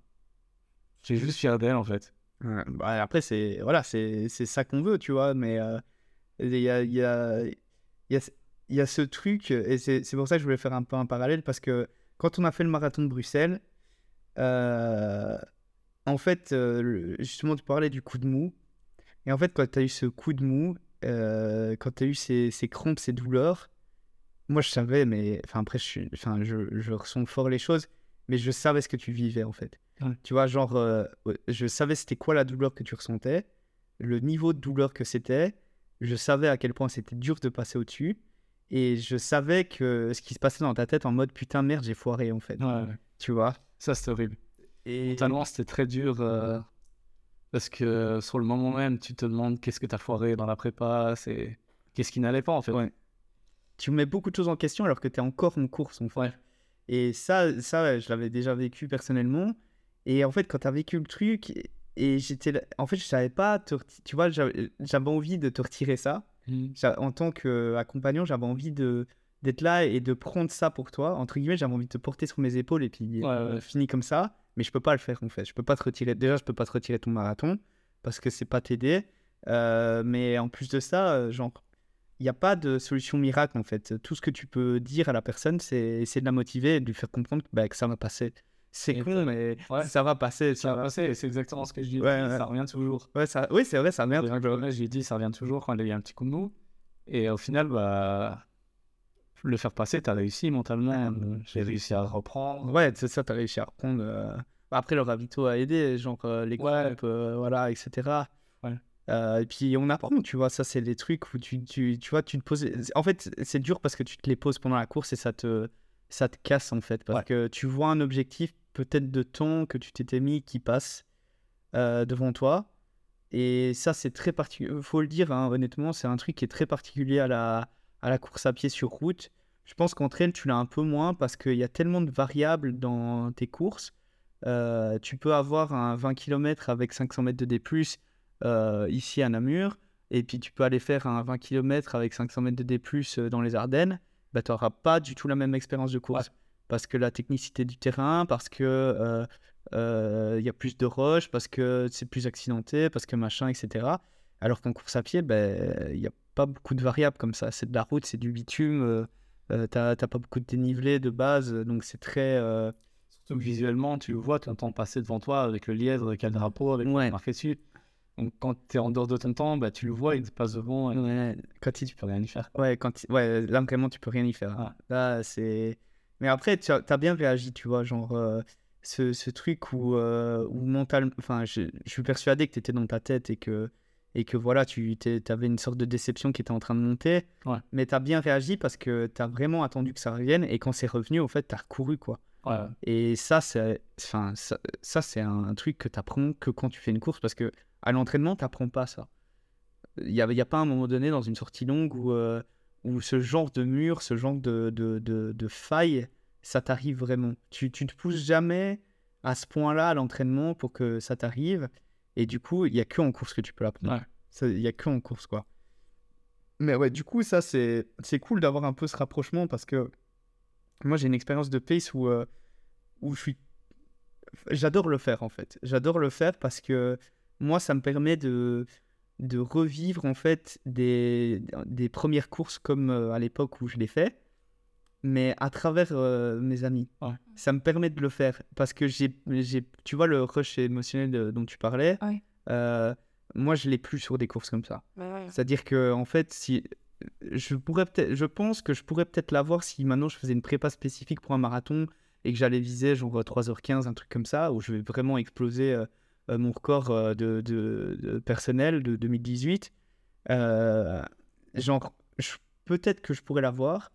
J'étais juste fier d'elle, en fait. Ouais, bah, après, c'est voilà, c'est ça qu'on veut, tu vois, mais il y a, y, a, y, a, y a ce truc, et c'est pour ça que je voulais faire un peu un parallèle, parce que quand on a fait le marathon de Bruxelles, euh, en fait, euh, justement, tu parlais du coup de mou, et en fait, quand tu as eu ce coup de mou, euh, quand tu as eu ces, ces crampes, ces douleurs, moi je savais, mais enfin, après, je, enfin, je, je ressens fort les choses, mais je savais ce que tu vivais en fait. Ouais. Tu vois, genre, euh, je savais c'était quoi la douleur que tu ressentais, le niveau de douleur que c'était, je savais à quel point c'était dur de passer au-dessus, et je savais que ce qui se passait dans ta tête en mode putain, merde, j'ai foiré en fait. Ouais. Tu vois? Ça, c'était horrible. Et Mentalement, c'était très dur. euh, parce que sur le moment même, tu te demandes qu'est-ce que t'as foiré dans la prépa, c'est... Qu'est-ce qui n'allait pas, en fait. Ouais. tu mets beaucoup de choses en question alors que tu es encore en course en fait. Ouais. Et ça, ça ouais, je l'avais déjà vécu personnellement. Et en fait, quand tu as vécu le truc, et- j'étais en fait, je savais pas, te tu vois, j'avais envie de te retirer ça. J'a- En tant qu'accompagnant, j'avais envie de d'être là et de prendre ça pour toi. Entre guillemets, j'avais envie de te porter sur mes épaules et puis Ouais, euh, ouais. fini comme ça. Mais je peux pas le faire en fait. Je peux pas te retirer. Déjà, je peux pas te retirer ton marathon parce que c'est pas t'aider. Euh, mais en plus de ça, euh, genre, n'y a pas de solution miracle en fait. Tout ce que tu peux dire à la personne, c'est essayer de la motiver et de lui faire comprendre que, bah, que ça va passer. C'est con, mais Ouais. ça va passer. Ça Ça va va. passer, c'est exactement ce que je dis. Ouais. Ça revient toujours. Ouais, ça... Oui, c'est vrai, ça vrai que J'ai dit, ça revient toujours quand il y a un petit coup de mou. Et au final, bah, le faire passer, t'as réussi mentalement. Euh, J'ai réussi à reprendre. Ouais, c'est ça, t'as réussi à reprendre. euh, Après, le ravito a aidé, genre euh, les groupes, euh, voilà, etc. Euh, et puis on apprend, tu vois, ça c'est des trucs où tu, tu, tu vois, tu te poses. En fait, c'est dur parce que tu te les poses pendant la course et ça te, ça te casse en fait. Parce Ouais. que tu vois un objectif peut-être de temps que tu t'étais mis qui passe euh, devant toi. Et ça, c'est très particulier. Faut le dire, hein, honnêtement, c'est un truc qui est très particulier à la, à la course à pied sur route. Je pense qu'entre elles, tu l'as un peu moins parce qu'il y a tellement de variables dans tes courses. Euh, tu peux avoir un 20 km avec 500 mètres de D+, euh, ici à Namur, et puis tu peux aller faire un 20 km avec 500 mètres de D+, euh, dans les Ardennes. Bah, tu n'auras pas du tout la même expérience de course. Parce que la technicité du terrain, parce que euh, euh, y a plus de roches, parce que c'est plus accidenté, parce que machin, etc. Alors qu'en course à pied, ben, il n'y a pas beaucoup de variables comme ça. C'est de la route, c'est du bitume, euh, euh, t'as pas beaucoup de dénivelé de base, donc c'est très... Surtout que visuellement, tu le vois, tu entends passer devant toi avec le lièvre, avec le drapeau, avec Ouais. le marqué dessus. Donc quand tu es en dehors de ton temps, bah, tu le vois, il te passe devant et ouais, quand il- tu peux rien y faire. Ouais, quand il- ouais, là vraiment tu peux rien y faire. hein. Là c'est. Mais après tu as, t'as bien réagi, tu vois, genre euh, ce, ce truc où, euh, où mental. Enfin, je, je suis persuadé que tu étais dans ta tête et que et que voilà, tu avais une sorte de déception qui était en train de monter. Ouais. Mais tu as bien réagi parce que tu as vraiment attendu que ça revienne et quand c'est revenu, en fait, tu as recouru quoi. Ouais. Et ça, c'est enfin, ça, ça, c'est un truc que tu apprends que quand tu fais une course parce que à l'entraînement, tu n'apprends pas ça. Il n'y a, y a pas un moment donné dans une sortie longue où, euh, où ce genre de mur, ce genre de, de, de, de faille, ça t'arrive vraiment. Tu, tu te pousses jamais à ce point-là à l'entraînement pour que ça t'arrive. Et du coup, il n'y a que en course que tu peux l'apprendre. Ouais. Il n'y a que en course, quoi. Mais ouais, du coup, ça, c'est c'est cool d'avoir un peu ce rapprochement parce que moi j'ai une expérience de pace où, euh, où je suis. J'adore le faire en fait. J'adore le faire parce que moi ça me permet de, de revivre en fait des, des premières courses comme à l'époque où je les fais mais à travers euh, mes amis. Ça me permet de le faire parce que j'ai, tu vois, le rush émotionnel dont tu parlais, euh, moi je l'ai plus sur des courses comme ça. C'est-à-dire que, en fait, si je pourrais peut-être, je pense que je pourrais peut-être l'avoir si maintenant je faisais une prépa spécifique pour un marathon et que j'allais viser genre 3h15, un truc comme ça, où je vais vraiment exploser euh, mon record de, de, personnel de 2018. genre, peut-être que je pourrais l'avoir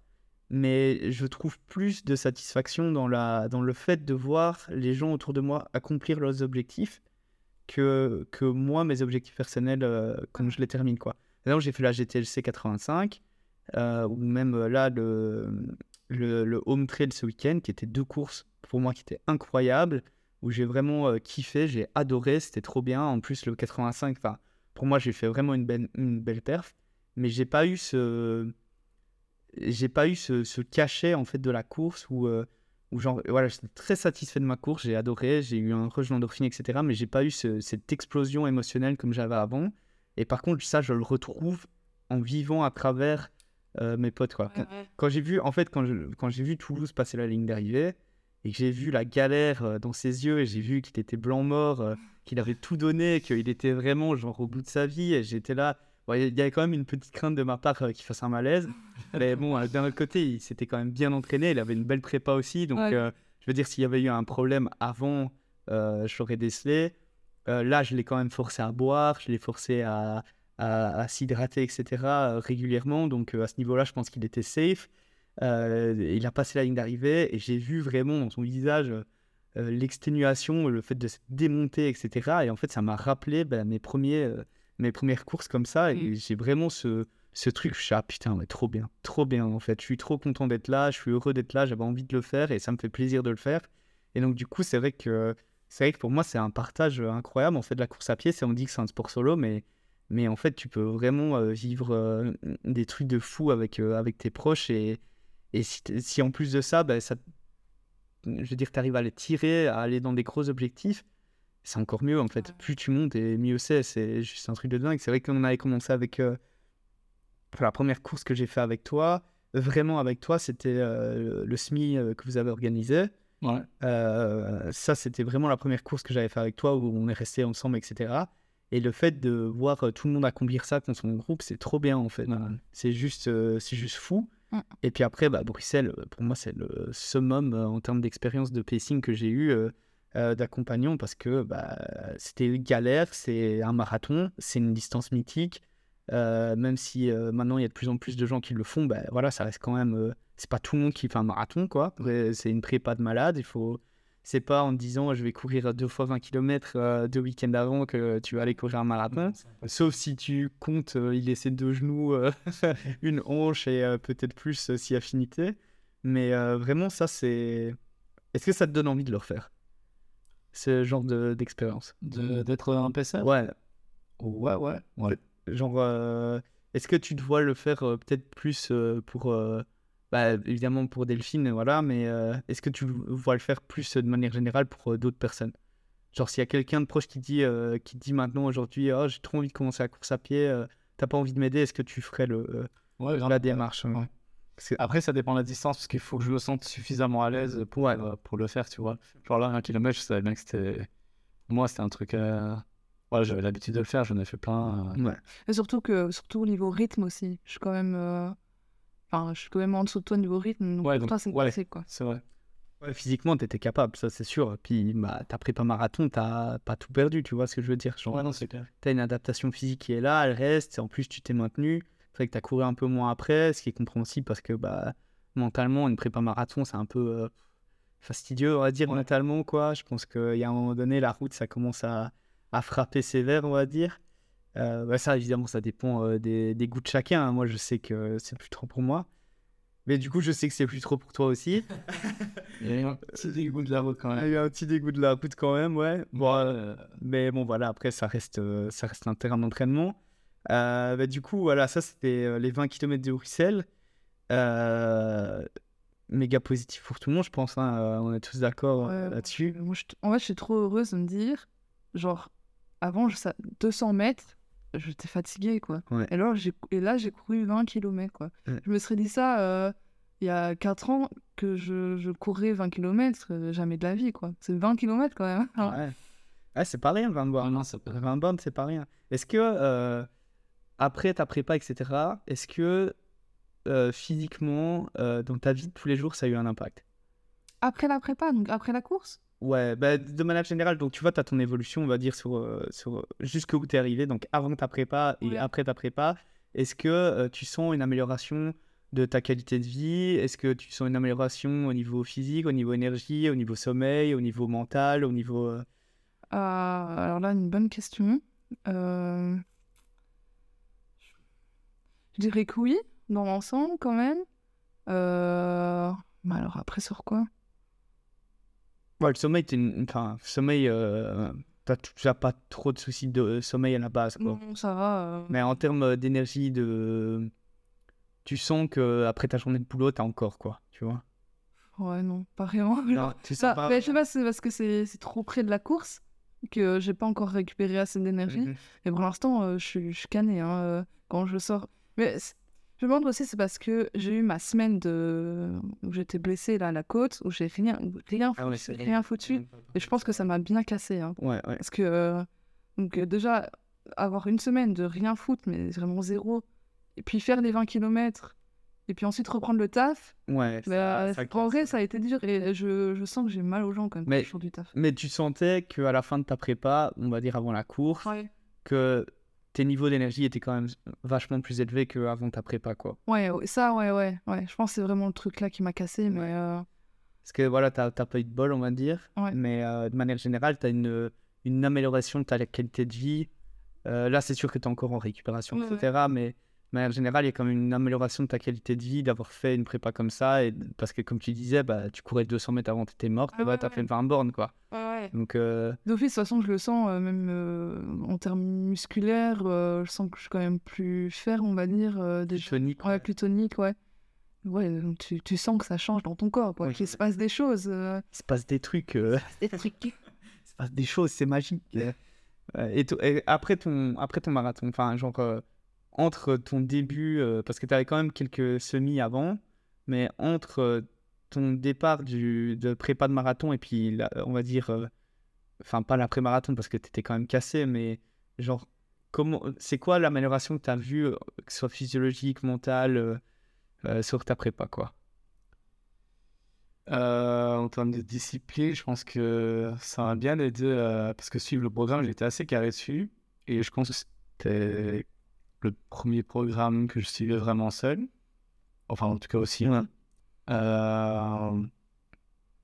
mais je trouve plus de satisfaction dans, la, dans le fait de voir les gens autour de moi accomplir leurs objectifs que, que moi, mes objectifs personnels, euh, quand je les termine. Quoi. D'ailleurs, j'ai fait la GTLC 85, euh, ou même euh, là, le, le, Home Trail ce week-end, qui étaient deux courses pour moi qui étaient incroyables, où j'ai vraiment kiffé, j'ai adoré, c'était trop bien. En plus, le 85, pour moi, j'ai fait vraiment une belle, une belle perf, mais j'ai pas eu ce j'ai pas eu ce, cachet en fait de la course où, euh, où genre, voilà, j'étais très satisfait de ma course, j'ai adoré, j'ai eu un rush d'endorphine, etc. Mais j'ai pas eu cette explosion émotionnelle comme j'avais avant. Et par contre, ça, je le retrouve en vivant à travers euh, mes potes. Quoi. Quand, j'ai vu, en fait, quand, quand j'ai vu Toulouse passer la ligne d'arrivée et que j'ai vu la galère euh, dans ses yeux et j'ai vu qu'il était blanc mort, qu'il avait tout donné, qu'il était vraiment genre au bout de sa vie, et j'étais là il y avait quand même une petite crainte de ma part euh, qu'il fasse un malaise. Mais bon, euh, d'un autre côté, il s'était quand même bien entraîné. Il avait une belle prépa aussi. Donc, euh, je veux dire, s'il y avait eu un problème avant, je l'aurais décelé. Là, je l'ai quand même forcé à boire. Je l'ai forcé à, à, s'hydrater, etc. régulièrement. Donc, à ce niveau-là, je pense qu'il était safe. il a passé la ligne d'arrivée et j'ai vu vraiment dans son visage l'exténuation, le fait de se démonter, etc. Et en fait, ça m'a rappelé ben, mes premiers mes premières courses comme ça. Et mmh. j'ai vraiment ce, ce truc, je suis ah putain, mais trop bien, trop bien en fait. Je suis trop content d'être là, je suis heureux d'être là, j'avais envie de le faire et ça me fait plaisir de le faire. Et donc, du coup, c'est vrai que c'est vrai que pour moi, c'est un partage incroyable. En fait, de la course à pied, c'est on dit que c'est un sport solo, mais, mais en fait, tu peux vraiment euh, vivre euh, des trucs de fou avec, euh, avec tes proches. Et, et si, si, en plus de ça, bah, ça je veux dire, tu arrives à les tirer, à aller dans des gros objectifs, c'est encore mieux en fait. Plus tu montes et mieux c'est. C'est juste un truc de dingue. C'est vrai qu'on avait commencé avec. Euh, pour la première course que j'ai fait avec toi, vraiment avec toi, c'était euh, le SMI euh, que vous avez organisé. Ouais. ça, c'était vraiment la première course que j'avais fait avec toi où on est resté ensemble, etc. Et le fait de voir tout le monde accomplir ça dans son groupe, c'est trop bien en fait. C'est juste, c'est juste fou. Mm. Et puis après, bah, Bruxelles, pour moi, c'est le summum en termes d'expérience de pacing que j'ai eu. Euh, d'accompagnants parce que bah, c'était galère, c'est un marathon, c'est une distance mythique. Euh, même si euh, maintenant il y a de plus en plus de gens qui le font, bah, voilà, ça reste quand même. c'est pas tout le monde qui fait un marathon, quoi. C'est une prépa de malade. Il faut. C'est pas en disant je vais courir deux fois 20 km deux week-ends avant que tu vas aller courir un marathon. Sauf si tu comptes y laisser deux genoux, une hanche et peut-être plus si affinité. Mais vraiment, ça, c'est. Est-ce que ça te donne envie de le refaire? Ce genre d'expérience? D'être un PC Ouais. Ouais, ouais. ouais. Genre, euh, est-ce que tu dois le faire euh, peut-être plus euh, pour. bah, évidemment pour Delphine, voilà, mais est-ce que tu dois le faire plus de manière générale pour d'autres personnes? Genre, s'il y a quelqu'un de proche qui dit, qui dit maintenant aujourd'hui, oh, j'ai trop envie de commencer la course à pied, t'as pas envie de m'aider, est-ce que tu ferais le, la démarche ouais. Après, ça dépend de la distance, parce qu'il faut que je me sente suffisamment à l'aise pour, pour le faire, tu vois. Genre là, un kilomètre, je savais bien que c'était. Moi, c'était un truc. Ouais, j'avais l'habitude de le faire, j'en ai fait plein. Euh. Ouais. Et surtout, que, surtout au niveau rythme aussi. Je suis quand même. Euh, enfin, je suis quand même en dessous de toi au niveau rythme. Donc ouais, pour toi, c'est ouais, quoi. C'est vrai. Ouais, physiquement, t'étais capable, ça c'est sûr. Puis, bah, t'as pris pas marathon, t'as pas tout perdu, tu vois ce que je veux dire. Genre, ouais, non, c'est clair. T'as une adaptation physique qui est là, elle reste, et en plus, tu t'es maintenu. C'est vrai que tu as couru un peu moins après, ce qui est compréhensible parce que bah, mentalement, une prépa marathon, c'est un peu euh, fastidieux, on va dire, mentalement. Quoi. Je pense qu'il y a un moment donné, la route, ça commence à, à frapper sévère, on va dire. Euh, bah, ça, évidemment, ça dépend euh, des, des, goûts de chacun. Hein. Moi, je sais que c'est plus trop pour moi. Mais du coup, je sais que c'est plus trop pour toi aussi. Il y a eu un petit dégoût de la route quand même. Il y a eu un petit dégoût de la route quand même, ouais. Bon, mais bon, voilà, après, ça reste, ça reste un terrain d'entraînement. Euh, bah, du coup, voilà, ça c'était euh, les 20 km de Bruxelles. Euh, méga positif pour tout le monde, je pense. hein, euh, on est tous d'accord euh, Ouais, là-dessus. Moi, je- en fait, je suis trop heureuse de me dire, genre, avant, je, sa- 200 mètres, j'étais fatiguée, quoi. Ouais. Et, alors, j'ai, et là, j'ai couru 20 km, quoi. Ouais. Je me serais dit ça euh, il y a 4 ans, que je, je courais 20 km, jamais de la vie, quoi. C'est 20 km, quand même. hein. Ouais, Ouais, c'est pas rien, 20 Ah bornes. non, ça peut- 20 bornes, c'est pas rien. Est-ce que, euh, après ta prépa, etc., est-ce que euh, physiquement, euh, dans ta vie de tous les jours, ça a eu un impact? Après la prépa, donc après la course? Ouais, bah, de manière générale, donc tu vois, tu as ton évolution, on va dire, sur, euh, sur jusqu'où tu es arrivé, donc avant ta prépa et Ouais. après ta prépa. Est-ce que euh, tu sens une amélioration de ta qualité de vie? Est-ce que tu sens une amélioration au niveau physique, au niveau énergie, au niveau sommeil, au niveau mental, au niveau... euh, Euh, alors là, une bonne question. Euh, Je dirais que oui, dans l'ensemble, quand même. Euh, Mais alors après, sur quoi? Ouais, le sommeil, t'es une- enfin, sommeil, euh, t'as t- t'as pas trop de soucis de sommeil à la base, quoi. Non, ça va. euh, Mais en termes d'énergie, de... tu sens que après ta journée de boulot, t'as encore, quoi, tu vois Ouais, non, pas vraiment. Non, tu pas... mais je sais pas, c'est parce que c'est c'est trop près de la course que j'ai pas encore récupéré assez d'énergie. Mhm. Et pour l'instant, euh, je suis je suis canée hein, euh, quand je sors. Mais c- je me demande aussi, c'est parce que j'ai eu ma semaine de... où j'étais blessée là, à la côte, où j'ai rien, rien, Ah foutu, rien foutu. Et je pense que ça m'a bien cassé. Hein. Ouais, ouais. Parce que euh, donc, déjà, avoir une semaine de rien foutre, mais vraiment zéro, et puis faire les 20 km, et puis ensuite reprendre le taf, Ouais, bah, ça- ça en vrai, ça a été dur. Et je, je sens que j'ai mal aux gens quand même Mais- du taf. Mais tu sentais qu'à la fin de ta prépa, on va dire avant la course, Ouais. que tes niveaux d'énergie étaient quand même vachement plus élevés qu'avant ta prépa, quoi. Ouais, ça, ouais, ouais, ouais. Je pense que c'est vraiment le truc là qui m'a cassé, mais euh, Parce que voilà, t'as t'as pas eu de bol, on va dire. Ouais. Mais euh, de manière générale, t'as une, une amélioration de ta qualité de vie. Euh, là, c'est sûr que t'es encore en récupération, Ouais, etc. Mais de manière générale, il y a quand même une amélioration de ta qualité de vie d'avoir fait une prépa comme ça. Et, parce que, comme tu disais, bah, tu courais 200 mètres avant, t'étais morte. Bah, t'as fait 20 bornes, quoi. Donc, euh, d'office, de toute façon, je le sens, euh, même euh, en termes musculaires, euh, je sens que je suis quand même plus ferme, on va dire. euh, plus déjà. tonique. Ouais, plus tonique, ouais. Ouais, donc tu, tu sens que ça change dans ton corps, quoi. Oui. Qu'il se passe des choses. euh, Il se passe des trucs. euh, des trucs. il se passe des choses, c'est magique. Et, après, ton, après ton marathon, enfin, genre, euh, entre ton début, euh, parce que tu avais quand même quelques semis avant, mais entre euh, ton départ du, de prépa de marathon et puis, on va dire, euh, enfin, pas l'après-marathon parce que tu étais quand même cassé, mais genre, comment, c'est quoi l'amélioration que tu as vue, euh, que ce soit physiologique, mentale, euh, sur ta prépa, quoi? Euh, en termes de discipline, je pense que ça m'a bien aidé euh, parce que suivre le programme, j'étais assez carré dessus et je pense que c'était le premier programme que je suivais vraiment seul. Enfin, en tout cas aussi. Ouais. Euh,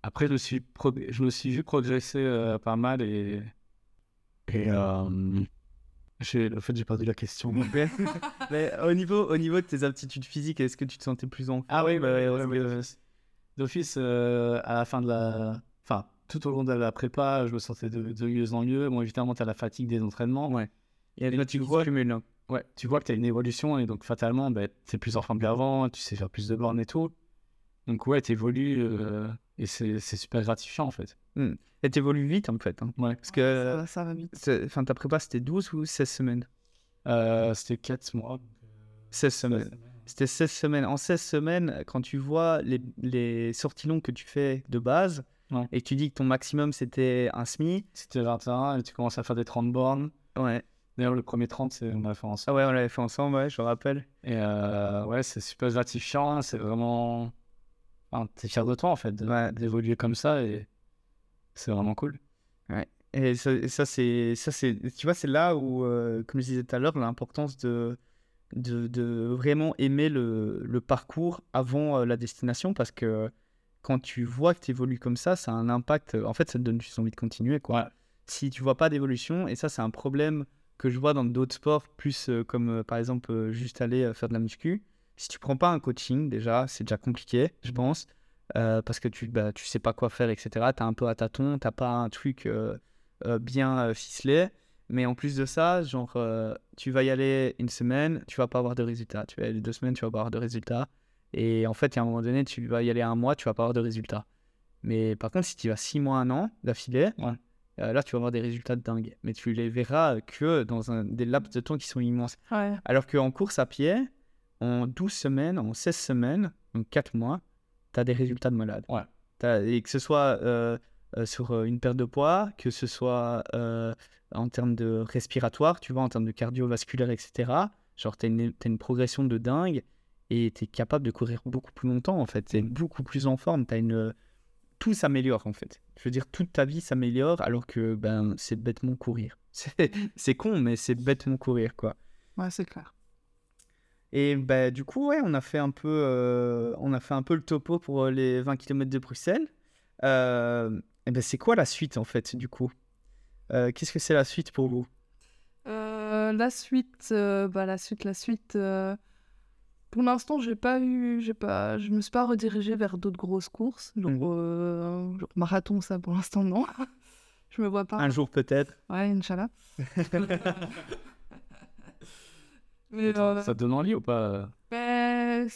après, je me suis, je me suis vu progresser euh, pas mal et, et euh, en fait, j'ai perdu la question. Mais, mais au, niveau, au niveau de tes aptitudes physiques, est-ce que tu te sentais plus en Ah oui, bah, ouais, ouais, ouais, ouais. D'office, euh, à la fin de la. Enfin, tout au long de la prépa, je me sentais de, de mieux en mieux. Bon, évidemment, tu as la fatigue des entraînements. Ouais. Et Et là, tu vois. Ouais, tu vois que tu as une évolution et donc fatalement, ben, tu es plus en forme qu'avant, tu sais faire plus de bornes et tout. Donc, ouais, tu évolues euh, et c'est c'est super gratifiant en fait. Et t'évolues vite, en fait. hein. Ouais. Parce Ça, que va- ça va vite. enfin, ta prépa, c'était 12 ou 16 semaines? Euh, C'était 4 mois. 16 semaines. C'était 16 semaines. En 16 semaines, quand tu vois les, les sorties longues que tu fais de base, Ouais. et que tu dis que ton maximum, c'était un SMI, C'était 21 et tu commences à faire des 30 bornes. ouais. D'ailleurs, le premier 30, c'est on a fait ensemble. Ah ouais, on l'avait fait ensemble, ouais, je me rappelle. Et euh, ouais, c'est super gratifiant. C'est vraiment. Enfin, t'es fier de toi en fait, Ouais. d'évoluer comme ça et c'est vraiment cool. Et ça, et ça, c'est, ça, c'est, tu vois, c'est là où, euh, comme je disais tout à l'heure, l'importance de, de, de vraiment aimer le, le parcours avant euh, la destination, parce que quand tu vois que tu évolues comme ça, ça a un impact. En fait, ça te donne juste envie de continuer, quoi. Ouais. Si tu vois pas d'évolution, et ça, c'est un problème que je vois dans d'autres sports, plus euh, comme euh, par exemple euh, juste aller euh, faire de la muscu. Si tu prends pas un coaching, déjà, c'est déjà compliqué, je pense, euh, parce que tu, bah, tu sais pas quoi faire, etc. Tu es un peu à tâtons, t'as pas un truc euh, euh, bien ficelé. Mais en plus de ça, genre, tu vas y aller une semaine, tu vas pas avoir de résultats. Tu vas y aller deux semaines, tu vas pas avoir de résultats. Et en fait, à un moment donné, tu vas y aller un mois, tu vas pas avoir de résultats. Mais par contre, si tu vas six mois, un an d'affilée, euh, là, tu vas avoir des résultats de dingue. Mais tu les verras que dans un, des laps de temps qui sont immenses. Alors qu'en course à pied, en 12 semaines, en 16 semaines, en 4 mois, tu as des résultats de malade. et que ce soit euh, euh, sur une perte de poids, que ce soit en termes de respiratoire, tu vois, en termes de cardiovasculaire, etc. Genre, tu as, as, une progression de dingue et tu es capable de courir beaucoup plus longtemps, en fait. Tu es beaucoup plus en forme. As une tout s'améliore en fait. Je veux dire, toute ta vie s'améliore alors que ben, c'est bêtement courir. C'est con, mais c'est bêtement courir quoi. Ouais, c'est clair. Et ben, du coup, ouais, on a fait un peu, euh, on a fait un peu le topo pour euh, les 20 km de Bruxelles. Euh, et ben, c'est quoi la suite en fait, du coup? Qu'est-ce que c'est la suite pour vous? La suite, bah, la suite, la suite. Pour l'instant, j'ai pas eu, j'ai pas, je me suis pas redirigée vers d'autres grosses courses, genre, mmh. euh, marathon, ça pour l'instant non. je me vois pas. Un jour peut-être. Ouais, Inch'Allah. Mais, euh, Ça te donne envie ou pas ben...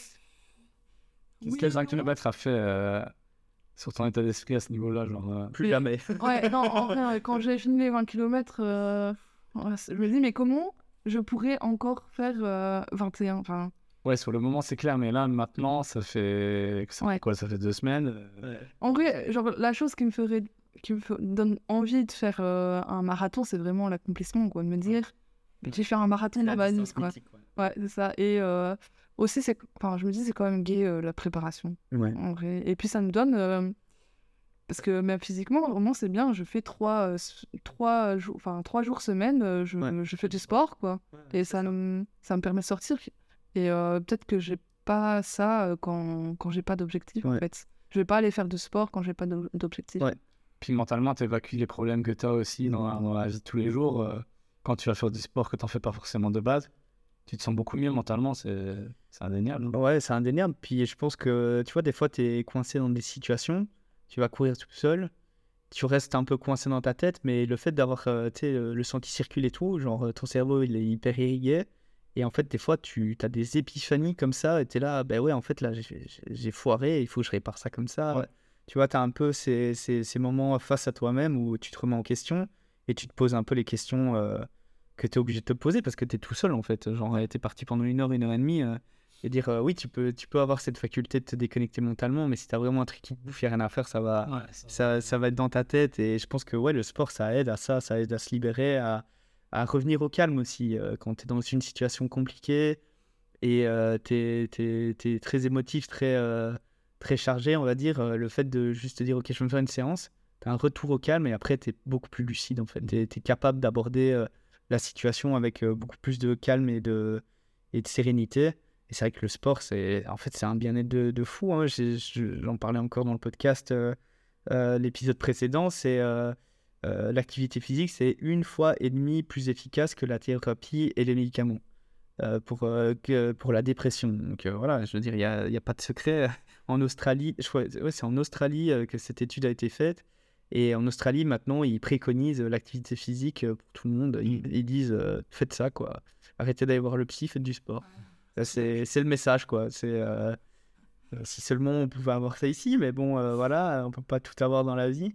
Qu'est-ce que 5 km a fait euh, sur ton état d'esprit à ce niveau-là genre, Plus jamais. ouais, non, en vrai, quand j'ai fini les 20 km, je me dis, mais comment je pourrais encore faire 21 enfin, Ouais, sur le moment, c'est clair, mais là, maintenant, ça fait, ça quoi? Ça fait deux semaines euh. En vrai, genre, la chose qui me ferait, qui me donne envie de faire euh, un marathon, c'est vraiment l'accomplissement, quoi. De me dire, j'ai fait un marathon ma vie, quoi. Ouais, c'est ça. Et euh, aussi, c'est, enfin, je me dis, c'est quand même gay la préparation. Ouais. En vrai. Et puis, ça me donne. Parce que même physiquement, vraiment, c'est bien. Je fais trois, trois, jours, enfin, trois jours semaine, je, je fais du sport, quoi. et ça, ça me permet de sortir. Et euh, peut-être que j'ai pas ça euh, quand, quand j'ai pas d'objectif, en fait. Je vais pas aller faire de sport quand j'ai pas d'objectif. Ouais. Puis mentalement, tu évacues les problèmes que tu as aussi dans la, dans la, vie de tous les jours. Euh, quand tu vas faire du sport que tu n'en fais pas forcément de base, tu te sens beaucoup mieux mentalement, c'est indéniable. Hein. Ouais, c'est indéniable. Puis je pense que, tu vois, des fois, tu es coincé dans des situations, tu vas courir tout seul, tu restes un peu coincé dans ta tête, mais le fait d'avoir le sang qui circule et tout, genre ton cerveau, il est hyper irrigué, et en fait, des fois, tu as des épiphanies comme ça, et tu es là, ben ouais, en fait, là, j'ai foiré, il faut que je répare ça comme ça. Tu vois, tu as un peu ces, ces, ces, moments face à toi-même où tu te remets en question et tu te poses un peu les questions euh, que tu es obligé de te poser parce que tu es tout seul, en fait. Genre, tu es parti pendant une heure, une heure et demie, euh, et dire, euh, oui, tu peux, tu peux avoir cette faculté de te déconnecter mentalement, mais si tu as vraiment un truc qui te bouffe, il n'y a rien à faire, ça va, ça, ça, va être dans ta tête. Et je pense que, ouais, le sport, ça aide à ça, ça aide à se libérer, à à revenir au calme aussi euh, quand tu es dans une situation compliquée et euh, tu es, très émotif, très, euh, très chargé, on va dire. le fait de juste te dire, OK, je vais me faire une séance, as un retour au calme et après, tu es beaucoup plus lucide en fait. Tu es, capable d'aborder la situation avec beaucoup plus de calme et de, et de sérénité. Et c'est vrai que le sport, c'est en fait, un bien-être de, fou. Hein. J'en parlais encore dans le podcast, l'épisode précédent. C'est euh, l'activité physique, c'est une fois et demie plus efficace que la thérapie et les médicaments euh, pour, euh, que, pour la dépression. Donc voilà, je veux dire, il n'y a, a, pas de secret. En Australie, c'est en Australie que cette étude a été faite. Et en Australie, maintenant, ils préconisent l'activité physique pour tout le monde. Ils, disent, faites ça, quoi. Arrêtez d'aller voir le psy, faites du sport. C'est le message, quoi. C'est si seulement on pouvait avoir ça ici, mais bon, voilà, on peut pas tout avoir dans la vie.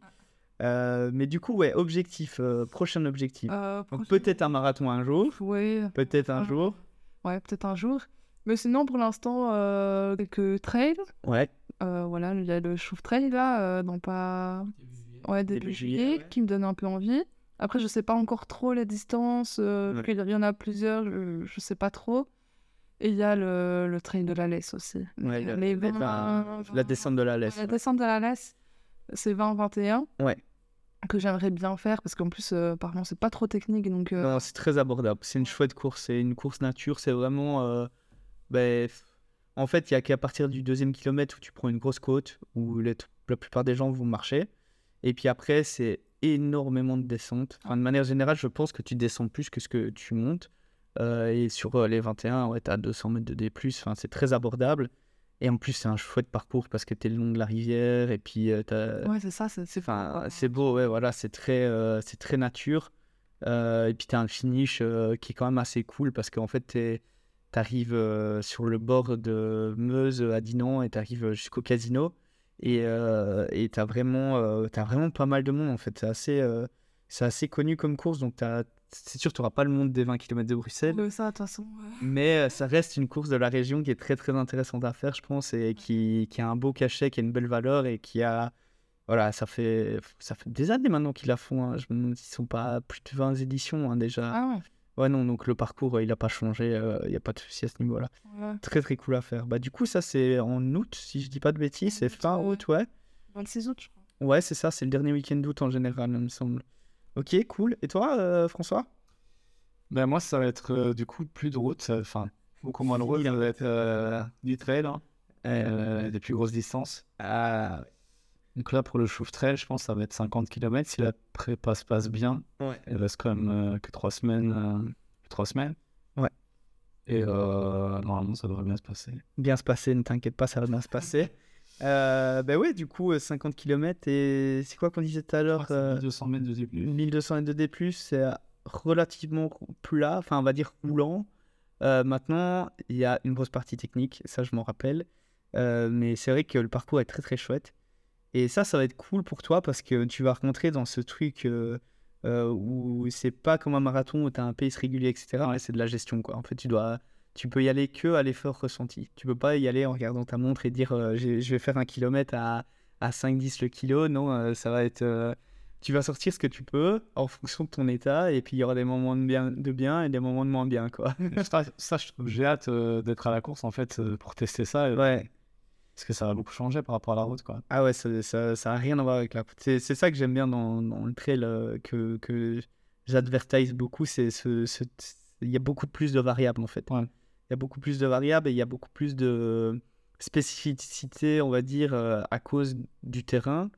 Euh, mais du coup, ouais, objectif, euh, prochain objectif. Euh, peut-être un marathon un jour. Oui. Peut-être un jour. Ouais, peut-être un jour. Mais sinon, pour l'instant, quelques trails. Ouais. voilà, il y a le Chouf Trail là, non pas. Ouais, début, juillet, qui me donne un peu envie. Après, je sais pas encore trop les distances. Il y en a plusieurs, je, je sais pas trop. Et il y a le, le trail de la laisse aussi. Ouais, les la descente de la laisse. La descente de la laisse c'est 20-21. Ouais. Que j'aimerais bien faire parce qu'en plus, euh, apparemment, c'est pas trop technique. Donc, euh, Non, c'est très abordable. C'est une chouette course. C'est une course nature. C'est vraiment. Euh, ben, en fait, il y a qu'à partir du deuxième kilomètre où tu prends une grosse côte où la plupart des gens vont marcher. Et puis après, c'est énormément de descente. Enfin, de manière générale, je pense que tu descends plus que ce que tu montes. et sur les 21, ouais, tu as 200 mètres de D. Enfin, c'est très abordable. Et en plus, c'est un chouette parcours parce que tu es le long de la rivière et puis euh, Ouais, c'est ça, c'est enfin, beau, ouais, voilà, c'est très, euh, c'est très nature. Euh, et puis tu as un finish qui est quand même assez cool parce qu'en fait, tu tu arrives sur le bord de Meuse à Dinan et tu arrives jusqu'au casino. Et et tu as, vraiment, as vraiment pas mal de monde en fait. C'est assez, c'est assez connu comme course, donc c'est sûr, tu n'auras pas le monde des 20 km de Bruxelles. ça, de toute façon. Mais ça reste une course de la région qui est très très intéressante à faire, je pense, et qui, qui a un beau cachet, qui a une belle valeur et qui a voilà, ça fait, ça fait des années maintenant qu'ils la font. Hein. Je me demande s'ils sont pas plus de 20 éditions hein, déjà. Ah ouais. Ouais, non, donc le parcours, il n'a pas changé. Il n'y a pas de souci à ce niveau-là. Très, très cool à faire. Bah, du coup, ça, c'est en août, si je dis pas de bêtises. C'est fin août, ouais. 26 août, je crois. Ouais, c'est ça. C'est le dernier week-end d'août en général, il me semble. Ok, cool. Et toi, euh, François? Ben, Moi, ça va être euh, du coup plus de route. Enfin, beaucoup moins de route. Ça va être euh, du trail, hein. des plus grosses distances. Ah, donc là, pour le Chouf Trail, je pense que ça va être 50 km. Si la prépa se passe bien, ouais. il reste quand même euh, que 3 semaines. Euh, 3 semaines. Ouais. Et euh, normalement, ça devrait bien se passer. Bien se passer, ne t'inquiète pas, ça va bien se passer. Euh, ben ouais, du coup, 50 euh, km et c'est quoi qu'on disait tout à l'heure 1200 mètres de D+. 1200 mètres de D+, c'est relativement plat, enfin on va dire roulant. maintenant, il y a une grosse partie technique, ça je m'en rappelle. mais c'est vrai que le parcours est très très chouette. Et ça, ça va être cool pour toi parce que tu vas rentrer dans ce truc euh, euh, où c'est pas comme un marathon où tu as un pace régulier, etc. c'est de la gestion. Quoi. En fait, tu, dois, tu peux y aller que à l'effort ressenti. Tu peux pas y aller en regardant ta montre et dire euh, je vais faire un kilomètre à, à 5-10 le kilo. Non, ça va être. tu vas sortir ce que tu peux en fonction de ton état et puis il y aura des moments de bien, de bien et des moments de moins bien. Quoi. ça, j'ai hâte d'être à la course en fait pour tester ça. Ouais. Parce que ça va beaucoup changer par rapport à la route, quoi. Ah ouais, ça, ça, ça a rien à voir avec la route. C'est, ça que j'aime bien dans, dans, le trail euh, que, que j'advertise beaucoup. C'est ce, ce, il y a beaucoup plus de variables en fait. Il y a beaucoup plus de variables et il y a beaucoup plus de spécificité, on va dire, euh, à cause du terrain.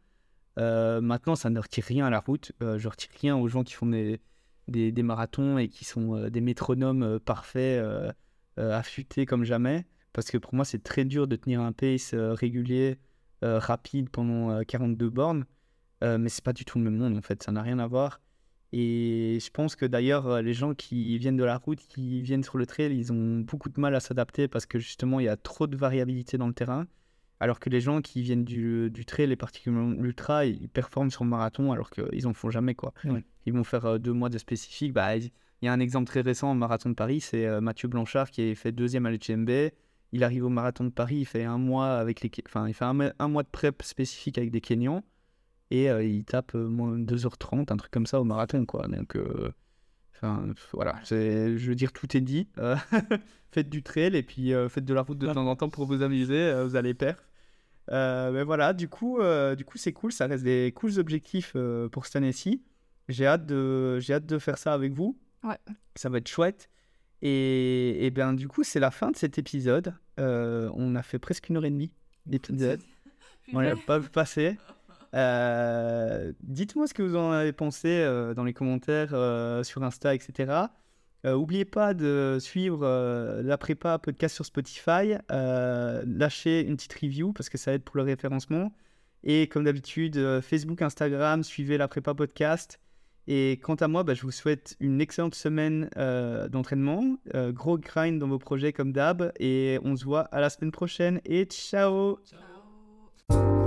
Euh, maintenant, ça ne retire rien à la route. je retire rien aux gens qui font des, des, des marathons et qui sont des métronomes parfaits, affûtés comme jamais. Parce que pour moi, c'est très dur de tenir un pace euh, régulier, euh, rapide pendant 42 euh, bornes. mais c'est pas du tout le même monde, en fait. Ça n'a rien à voir. Et je pense que d'ailleurs, les gens qui viennent de la route, qui viennent sur le trail, ils ont beaucoup de mal à s'adapter parce que justement, il y a trop de variabilité dans le terrain. Alors que les gens qui viennent du, du trail, et particulièrement l'ultra, ils performent sur le marathon alors qu'ils n'en font jamais. quoi. Ils vont faire deux mois de spécifique. Bah, il y a un exemple très récent au marathon de Paris, c'est Mathieu Blanchard qui est fait deuxième à l'UTMB il arrive au marathon de Paris, il fait un mois avec les, enfin, il fait un, mois de prep spécifique avec des Kenyans et euh, il tape euh, moins 2h30, un truc comme ça au marathon, quoi. Donc, euh, enfin, voilà, je veux dire, tout est dit. faites du trail et puis faites de la route de temps en temps pour vous amuser, vous allez perdre. mais voilà, du coup, du coup, c'est cool, ça reste des cools objectifs pour cette année-ci. J'ai hâte de, j'ai hâte de faire ça avec vous. Ouais. Ça va être chouette. Et, et bien, du coup, c'est la fin de cet épisode. Euh, on a fait presque une heure et demie d'épisode. on l'a pas vu passer. Euh, dites-moi ce que vous en avez pensé euh, dans les commentaires sur Insta, etc. N'oubliez pas de suivre la prépa podcast sur Spotify. lâchez une petite review parce que ça aide pour le référencement. Et comme d'habitude, Facebook, Instagram, suivez la prépa podcast. Et quant à moi, bah, je vous souhaite une excellente semaine euh, d'entraînement. Euh, gros grind dans vos projets comme d'hab. Et on se voit à la semaine prochaine. Et ciao, ciao.